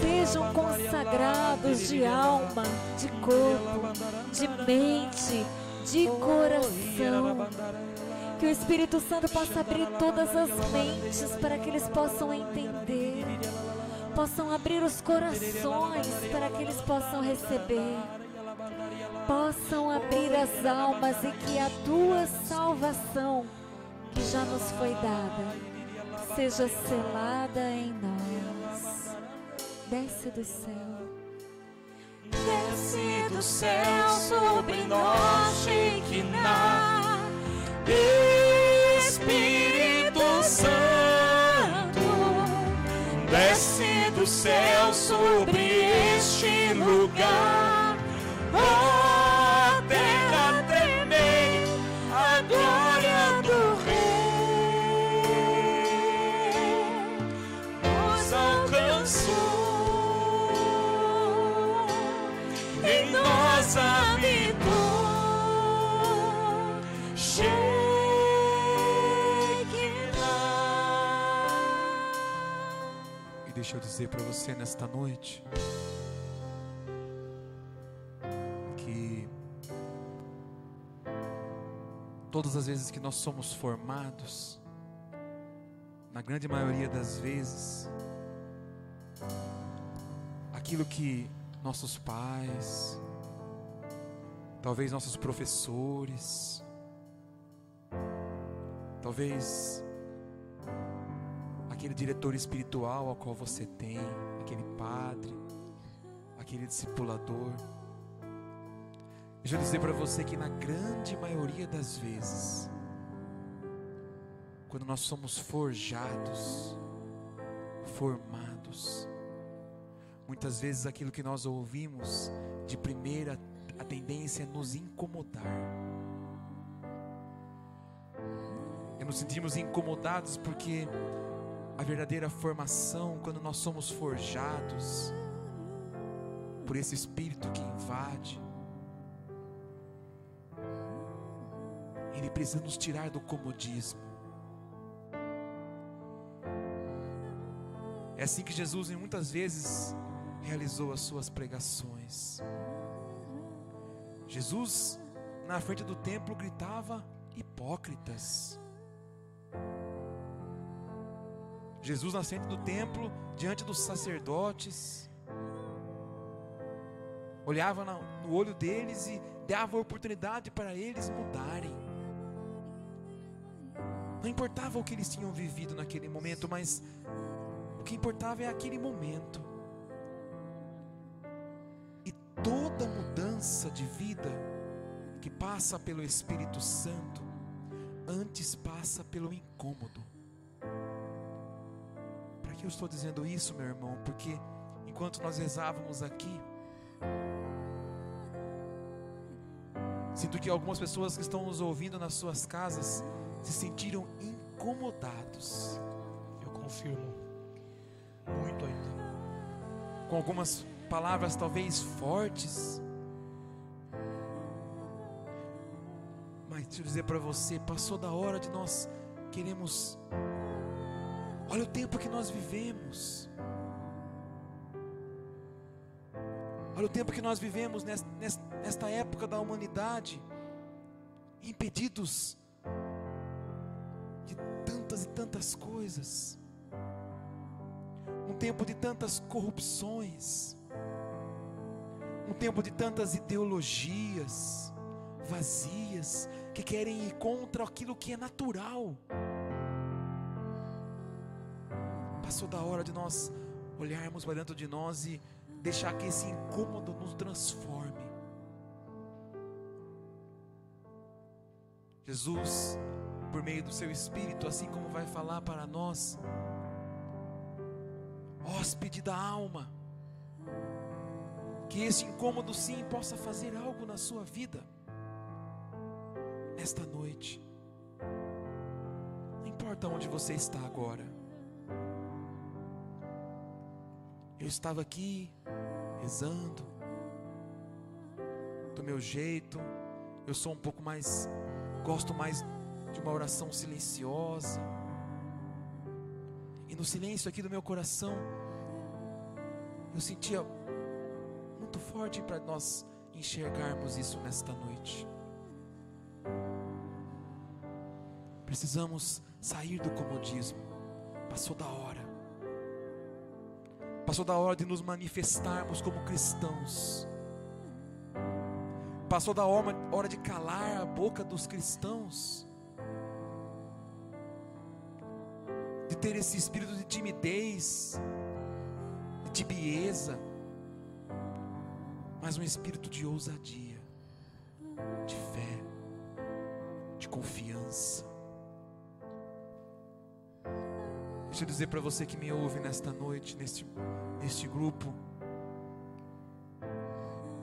sejam consagrados de alma, de corpo, de mente, de coração. Que o Espírito Santo possa abrir todas as mentes para que eles possam entender, possam abrir os corações para que eles possam receber possam abrir as almas e que a tua salvação, que já nos foi dada, seja selada em nós. Desce do céu. Desce do céu sobre nós, Shekinah, Espírito Santo. Desce do céu sobre este lugar. Oh, Deixa eu dizer para você nesta noite que todas as vezes que nós somos formados, na grande maioria das vezes, aquilo que nossos pais, talvez nossos professores, talvez aquele diretor espiritual ao qual você tem, aquele padre, aquele discipulador. Deixa eu dizer para você que na grande maioria das vezes, quando nós somos forjados, formados, muitas vezes aquilo que nós ouvimos de primeira, a tendência é nos incomodar. E nos sentimos incomodados porque a verdadeira formação quando nós somos forjados por esse espírito que invade. Ele precisa nos tirar do comodismo. É assim que Jesus muitas vezes realizou as suas pregações. Jesus, na frente do templo, gritava: hipócritas. Jesus na frente do templo, diante dos sacerdotes, olhava no olho deles e dava oportunidade para eles mudarem. Não importava o que eles tinham vivido naquele momento, mas o que importava é aquele momento. Toda mudança de vida que passa pelo Espírito Santo, antes passa pelo incômodo que eu estou dizendo isso, meu irmão? Porque enquanto nós rezávamos aqui, sinto que algumas pessoas que estão nos ouvindo nas suas casas se sentiram incomodados. Eu confirmo, muito ainda. Com algumas palavras talvez fortes. Mas deixa eu dizer para você, passou da hora de nós queremos Olha o tempo que nós vivemos. Olha o tempo que nós vivemos nesta época da humanidade. impedidos de tantas e tantas coisas, um tempo de tantas corrupções, um tempo de tantas ideologias vazias que querem ir contra aquilo que é natural. Passou da hora de nós olharmos para dentro de nós e deixar que esse incômodo nos transforme. Jesus, por meio do seu Espírito, assim como vai falar para nós, hóspede da alma, que esse incômodo sim possa fazer algo na sua vida, nesta noite, não importa onde você está agora, eu estava aqui rezando, do meu jeito, eu sou um pouco mais Gosto mais de uma oração silenciosa. E no silêncio aqui do meu coração, eu sentia muito forte para nós enxergarmos isso nesta noite. Precisamos sair do comodismo. Passou da hora. Passou da hora de nos manifestarmos como cristãos Passou da hora, de calar a boca dos cristãos, de ter esse espírito de timidez, de tibieza, mas um espírito de ousadia, de fé, de confiança. Deixa eu dizer para você que me ouve nesta noite, neste, neste grupo,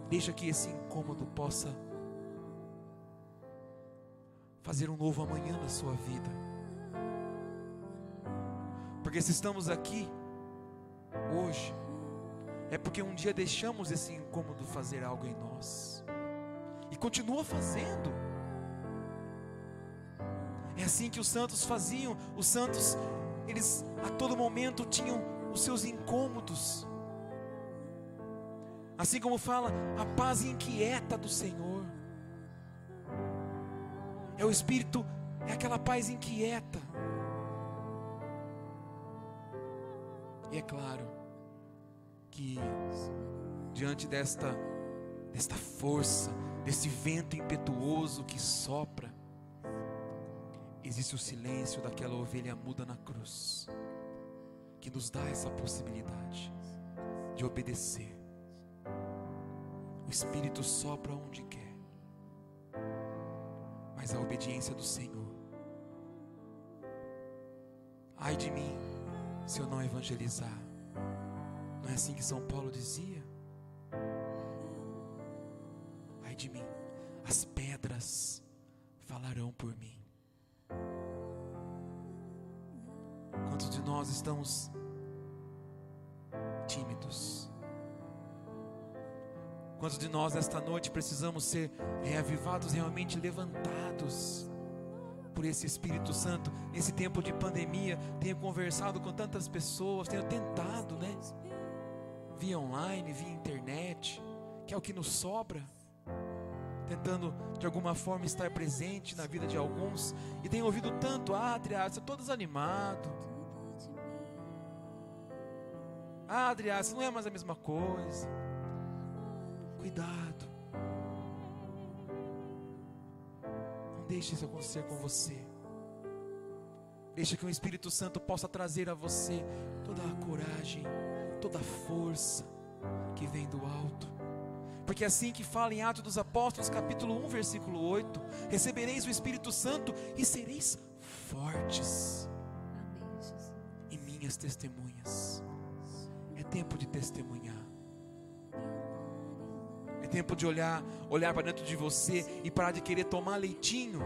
Deixa que esse incômodo possa fazer um novo amanhã na sua vida. Porque se estamos aqui hoje, é porque um dia deixamos esse incômodo fazer algo em nós. E continua fazendo. É assim que os santos faziam. Os santos, eles a todo momento tinham os seus incômodos. Assim como fala, a paz inquieta do Senhor. É o Espírito, é aquela paz inquieta. E é claro que diante desta desta força, desse vento impetuoso que sopra, existe o silêncio daquela ovelha muda na cruz, que nos dá essa possibilidade de obedecer o Espírito sopra onde quer, mas a obediência do Senhor. Ai de mim, se eu não evangelizar. Não é assim que São Paulo dizia? Ai de mim, as pedras falarão por mim. Quantos de nós estamos tímidos? Quantos de nós esta noite precisamos ser reavivados, realmente levantados por esse Espírito Santo? Nesse tempo de pandemia, tenho conversado com tantas pessoas, tenho tentado, né? Via online, via internet, que é o que nos sobra. Tentando de alguma forma estar presente na vida de alguns, e tenho ouvido tanto, ah, Adriano, você é todo desanimado. Ah, Adriano, não é mais a mesma coisa. Cuidado. Não deixe isso acontecer com você. Deixa que o Espírito Santo possa trazer a você toda a coragem, toda a força que vem do alto. Porque assim que fala em Atos dos Apóstolos, capítulo 1, versículo 8: Recebereis o Espírito Santo e sereis fortes. E minhas testemunhas. É tempo de testemunhar tempo de olhar, olhar para dentro de você e parar de querer tomar leitinho.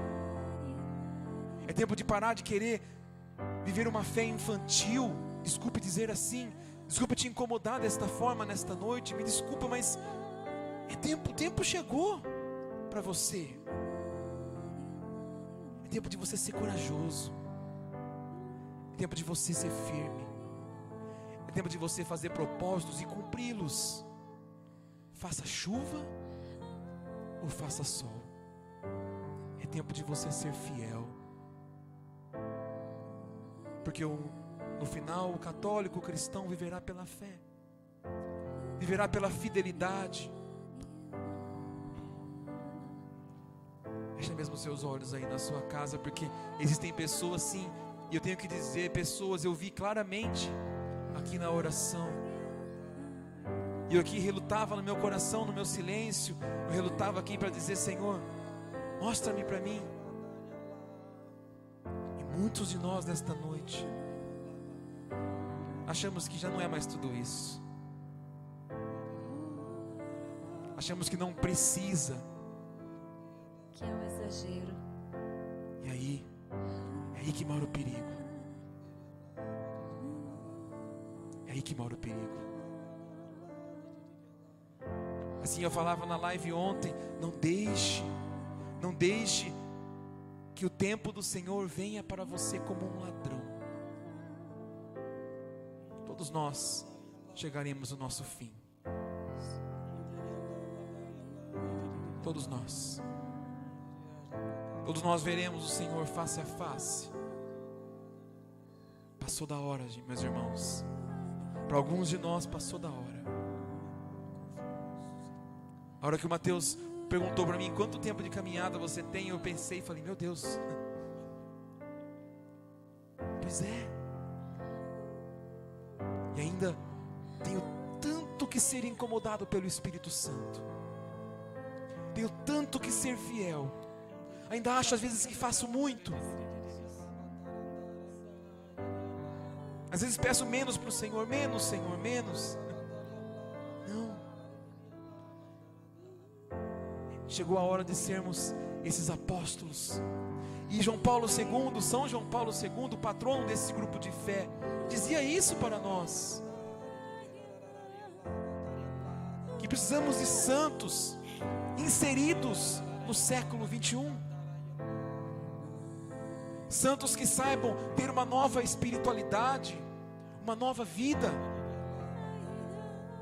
É tempo de parar de querer viver uma fé infantil. Desculpe dizer assim. Desculpe te incomodar desta forma nesta noite. Me desculpa, mas é tempo, o tempo chegou para você. É tempo de você ser corajoso. É tempo de você ser firme. É tempo de você fazer propósitos e cumpri-los faça chuva ou faça sol. É tempo de você ser fiel. Porque o, no final o católico o cristão viverá pela fé, viverá pela fidelidade. Feche mesmo seus olhos aí na sua casa, porque existem pessoas sim, e eu tenho que dizer, pessoas, eu vi claramente aqui na oração. E eu aqui relutava no meu coração, no meu silêncio, eu relutava aqui para dizer: Senhor, mostra-me para mim. E muitos de nós nesta noite achamos que já não é mais tudo isso. Achamos que não precisa que é um exagero. E aí, é aí que mora o perigo. É aí que mora o perigo. Assim eu falava na live ontem, não deixe, não deixe que o tempo do Senhor venha para você como um ladrão. Todos nós chegaremos ao nosso fim. Todos nós. Todos nós veremos o Senhor face a face. Passou da hora, meus irmãos. Para alguns de nós passou da hora. A hora que o Mateus perguntou para mim quanto tempo de caminhada você tem, eu pensei e falei: Meu Deus. Pois é. E ainda tenho tanto que ser incomodado pelo Espírito Santo. Tenho tanto que ser fiel Ainda acho às vezes que faço muito. Às vezes peço menos para o Senhor, menos, Senhor, menos. Não. Chegou a hora de sermos esses apóstolos. E João Paulo II, São João Paulo II, patrono desse grupo de fé, dizia isso para nós. Que precisamos de santos inseridos no século 21 santos que saibam ter uma nova espiritualidade, uma nova vida,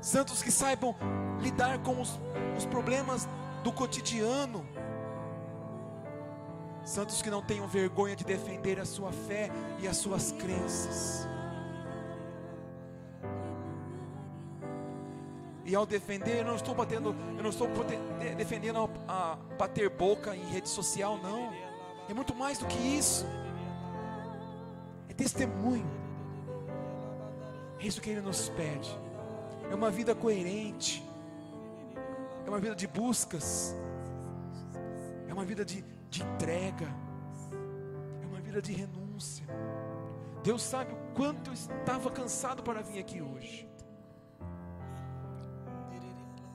santos que saibam lidar com os, os problemas do cotidiano, santos que não tenham vergonha de defender a sua fé e as suas crenças. E ao defender, eu não estou batendo, eu não estou defendendo a, a bater boca em rede social, não. É muito mais do que isso é testemunho. É isso que Ele nos pede. É uma vida coerente. É uma vida de buscas. É uma vida de, de entrega. É uma vida de renúncia. Deus sabe o quanto eu estava cansado para vir aqui hoje.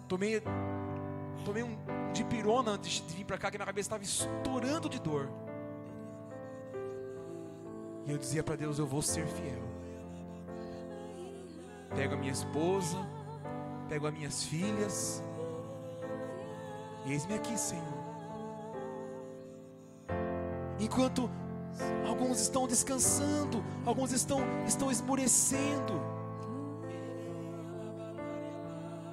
Tomei, tomei um de pirona antes de vir para cá, que minha cabeça estava estourando de dor. E eu dizia para Deus: Eu vou ser fiel. Pego a minha esposa, pego as minhas filhas, e eis-me aqui, Senhor. Enquanto alguns estão descansando, alguns estão, estão esmorecendo.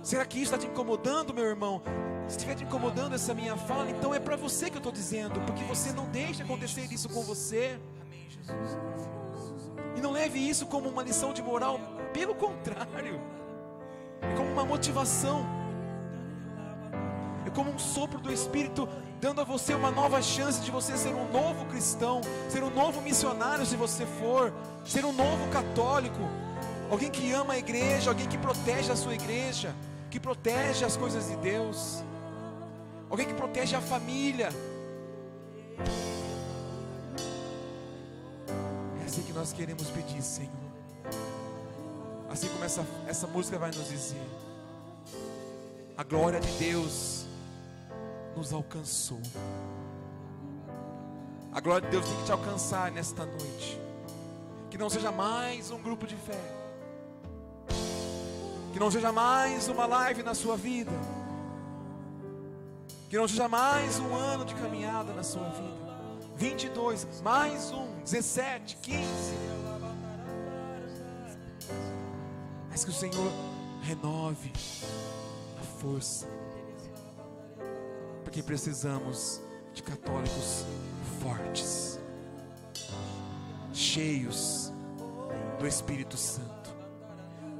Será que isso está te incomodando, meu irmão? Se estiver te incomodando essa minha fala, então é para você que eu estou dizendo, porque você não deixa acontecer isso com você. E não leve isso como uma lição de moral, pelo contrário, é como uma motivação, é como um sopro do Espírito dando a você uma nova chance de você ser um novo cristão, ser um novo missionário se você for, ser um novo católico, alguém que ama a igreja, alguém que protege a sua igreja, que protege as coisas de Deus, alguém que protege a família. nós queremos pedir, Senhor. Assim como essa, essa música vai nos dizer, a glória de Deus nos alcançou. A glória de Deus tem que te alcançar nesta noite. Que não seja mais um grupo de fé. Que não seja mais uma live na sua vida. Que não seja mais um ano de caminhada na sua vida. 22, mais um, 17, 15. Mas que o Senhor renove a força, porque precisamos de católicos fortes, cheios do Espírito Santo.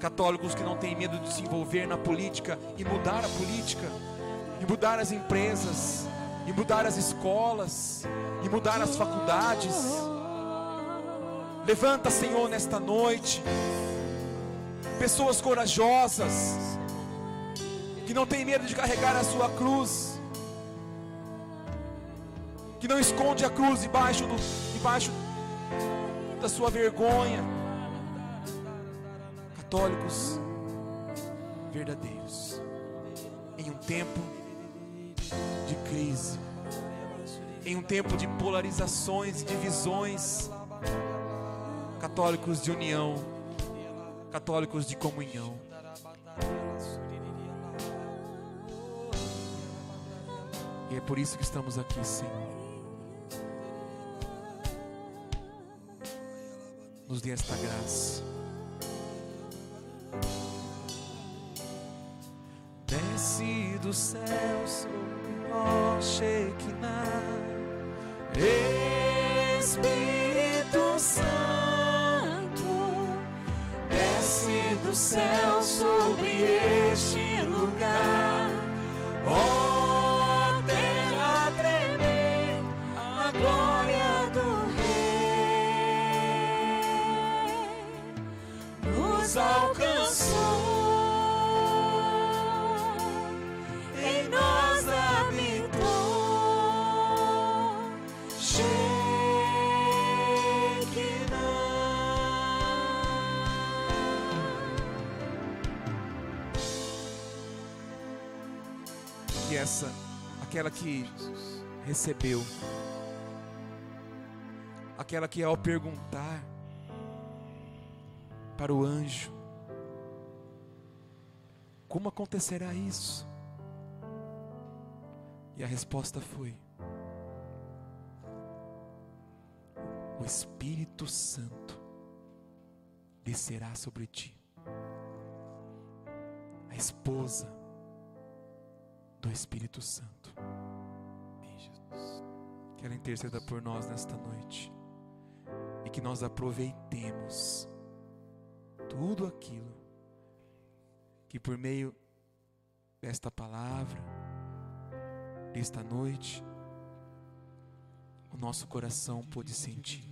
Católicos que não têm medo de se envolver na política e mudar a política, e mudar as empresas, e mudar as escolas, e mudar as faculdades. Levanta, Senhor, nesta noite, pessoas corajosas, que não têm medo de carregar a sua cruz, que não esconde a cruz debaixo, do, debaixo da sua vergonha. Católicos verdadeiros, em um tempo de crise, em um tempo de polarizações e divisões, católicos de união, católicos de comunhão. E é por isso que estamos aqui, Senhor. Nos dê esta graça. Céu sobre nós, Shekinah, Espírito Santo, desce do céu sobre este essa, aquela que recebeu, aquela que ao perguntar para o anjo, como acontecerá isso? E a resposta foi: O Espírito Santo descerá sobre ti. A esposa do Espírito Santo. Que ela interceda por nós nesta noite. E que nós aproveitemos tudo aquilo que por meio desta palavra, desta noite, o nosso coração pôde sentir.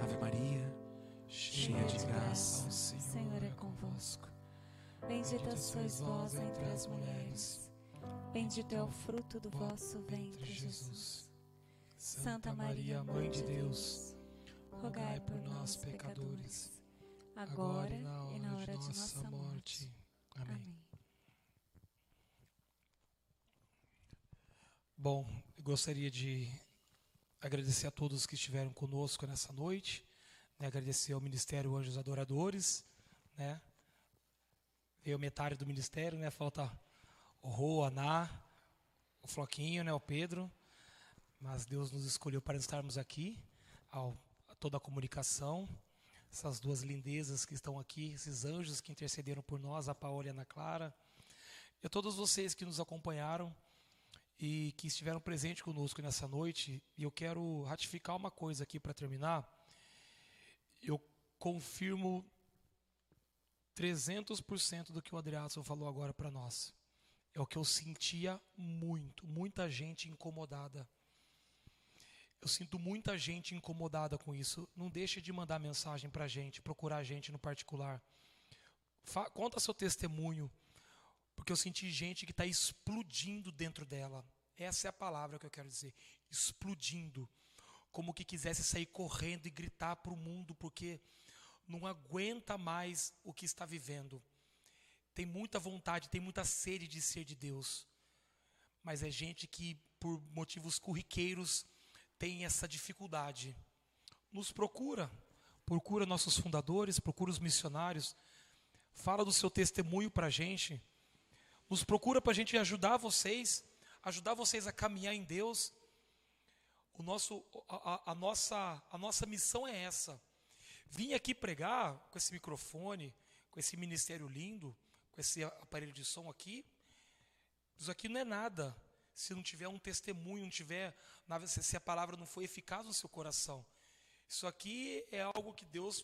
Ave Maria, cheia de graça, O Senhor é convosco. Bendita sois vós entre as mulheres. Bendito é o fruto do vosso ventre, Jesus. Santa Maria, Mãe de Deus, rogai por nós, pecadores, agora e na hora de nossa morte. Amém. Bom, eu gostaria de agradecer a todos que estiveram conosco nessa noite, né, agradecer ao Ministério Anjos Adoradores, né, veio metade do ministério, né, falta o Rô, a Ná, o Floquinho, né, o Pedro, mas Deus nos escolheu para estarmos aqui, ao, a toda a comunicação, essas duas lindezas que estão aqui, esses anjos que intercederam por nós, a Paola e a Ana Clara, e a todos vocês que nos acompanharam, e que estiveram presentes conosco nessa noite. E eu quero ratificar uma coisa aqui para terminar. Eu confirmo 300% do que o Adriano falou agora para nós. É o que eu sentia muito, muita gente incomodada. Eu sinto muita gente incomodada com isso. Não deixe de mandar mensagem para a gente, procurar a gente no particular. Fa conta seu testemunho porque eu senti gente que está explodindo dentro dela. Essa é a palavra que eu quero dizer. Explodindo. Como que quisesse sair correndo e gritar para o mundo, porque não aguenta mais o que está vivendo. Tem muita vontade, tem muita sede de ser de Deus. Mas é gente que, por motivos corriqueiros, tem essa dificuldade. Nos procura. Procura nossos fundadores, procura os missionários. Fala do seu testemunho para a gente nos procura para a gente ajudar vocês, ajudar vocês a caminhar em Deus. O nosso, a, a, a, nossa, a nossa missão é essa. Vim aqui pregar com esse microfone, com esse ministério lindo, com esse aparelho de som aqui. Isso aqui não é nada. se não tiver um testemunho, não tiver, se a palavra não for eficaz no seu coração. Isso aqui é algo que Deus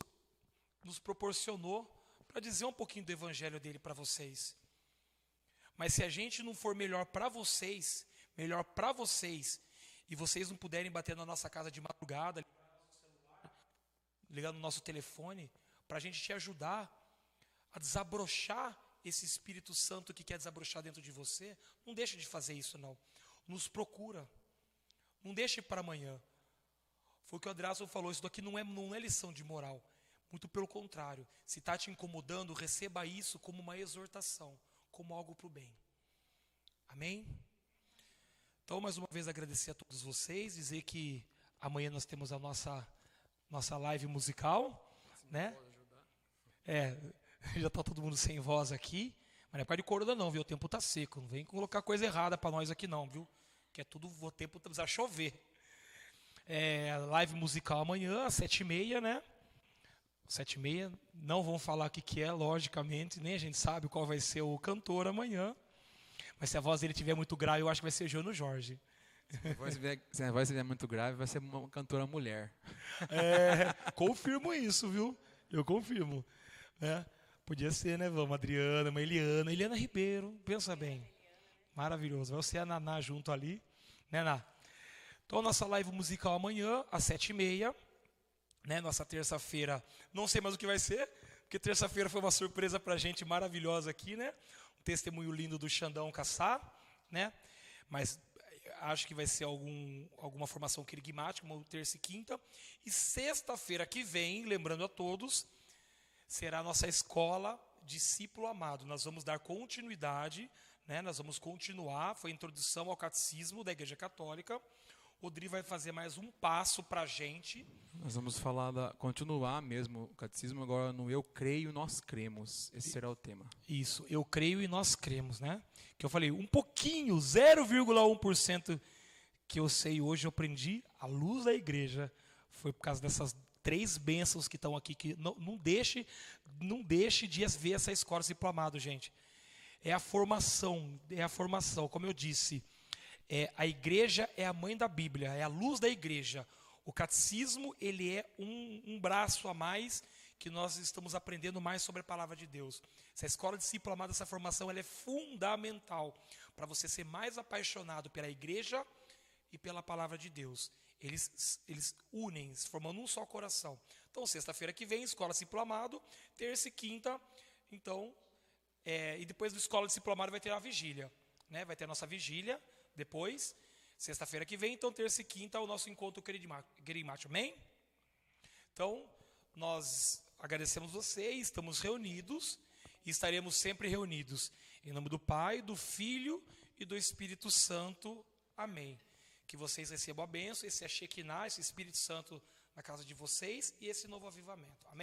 nos proporcionou para dizer um pouquinho do evangelho dele para vocês. Mas se a gente não for melhor para vocês, melhor para vocês, e vocês não puderem bater na nossa casa de madrugada, ligar no nosso telefone, para a gente te ajudar a desabrochar esse Espírito Santo que quer desabrochar dentro de você, não deixe de fazer isso não. Nos procura. Não deixe para amanhã. Foi o que o Adraso falou, isso daqui não é, não é lição de moral. Muito pelo contrário. Se está te incomodando, receba isso como uma exortação, como algo para o bem. Amém? Então, mais uma vez, agradecer a todos vocês, dizer que amanhã nós temos a nossa, nossa live musical, né? É, já está todo mundo sem voz aqui. Mas não é por de corona não, viu? O tempo está seco. Não vem colocar coisa errada para nós aqui não, viu? Que é tudo, o tempo precisa chover. É, live musical amanhã, às sete e meia, né? Sete e meia. Não vão falar o que, que é, logicamente. Nem a gente sabe qual vai ser o cantor amanhã. Mas se a voz dele tiver muito grave, eu acho que vai ser Jono Jorge. Se a voz vier, muito grave, vai ser uma cantora mulher. É, confirmo isso, viu? Eu confirmo. Né? Podia ser, né? Vamos, Adriana, uma Eliana, Eliana Ribeiro, pensa bem. Maravilhoso. Vai ser a Naná junto ali, né, Naná? Então, nossa live musical amanhã, às sete e meia. Né, nossa terça-feira, não sei mais o que vai ser, porque terça-feira foi uma surpresa para gente maravilhosa aqui, né? Um testemunho lindo do Xandão Caçá, né? Mas acho que vai ser algum, alguma formação querigmática, uma terça e quinta. E sexta-feira que vem, lembrando a todos, será a nossa escola discípulo amado. Nós vamos dar continuidade, né? nós vamos continuar, foi a introdução ao catecismo da Igreja Católica. O Dri vai fazer mais um passo para a gente. Nós vamos falar, da, continuar mesmo o catecismo agora no Eu Creio, Nós Cremos. Esse será o tema. Isso, eu creio e nós cremos, né? Que eu falei, um pouquinho, 0,1% que eu sei hoje, eu aprendi a luz da igreja. Foi por causa dessas três bênçãos que estão aqui, que não, não, deixe, não deixe de ver essa escola diplomado, gente. É a formação, é a formação, como eu disse. É, a igreja é a mãe da Bíblia, é a luz da igreja. O catecismo, ele é um, um braço a mais que nós estamos aprendendo mais sobre a palavra de Deus. Essa escola discipulada, essa formação, ela é fundamental para você ser mais apaixonado pela igreja e pela palavra de Deus eles, eles unem, formando um só coração. Então, sexta-feira que vem, escola diplomado, terça e quinta, então, é, e depois do escola diplomado vai ter a vigília, né? Vai ter a nossa vigília depois, sexta-feira que vem, então terça e quinta o nosso encontro querimático, amém? Então, nós agradecemos vocês, estamos reunidos e estaremos sempre reunidos. Em nome do Pai, do Filho e do Espírito Santo. Amém que vocês recebam a bênção, esse Shekinah, esse Espírito Santo na casa de vocês e esse novo avivamento. Amém?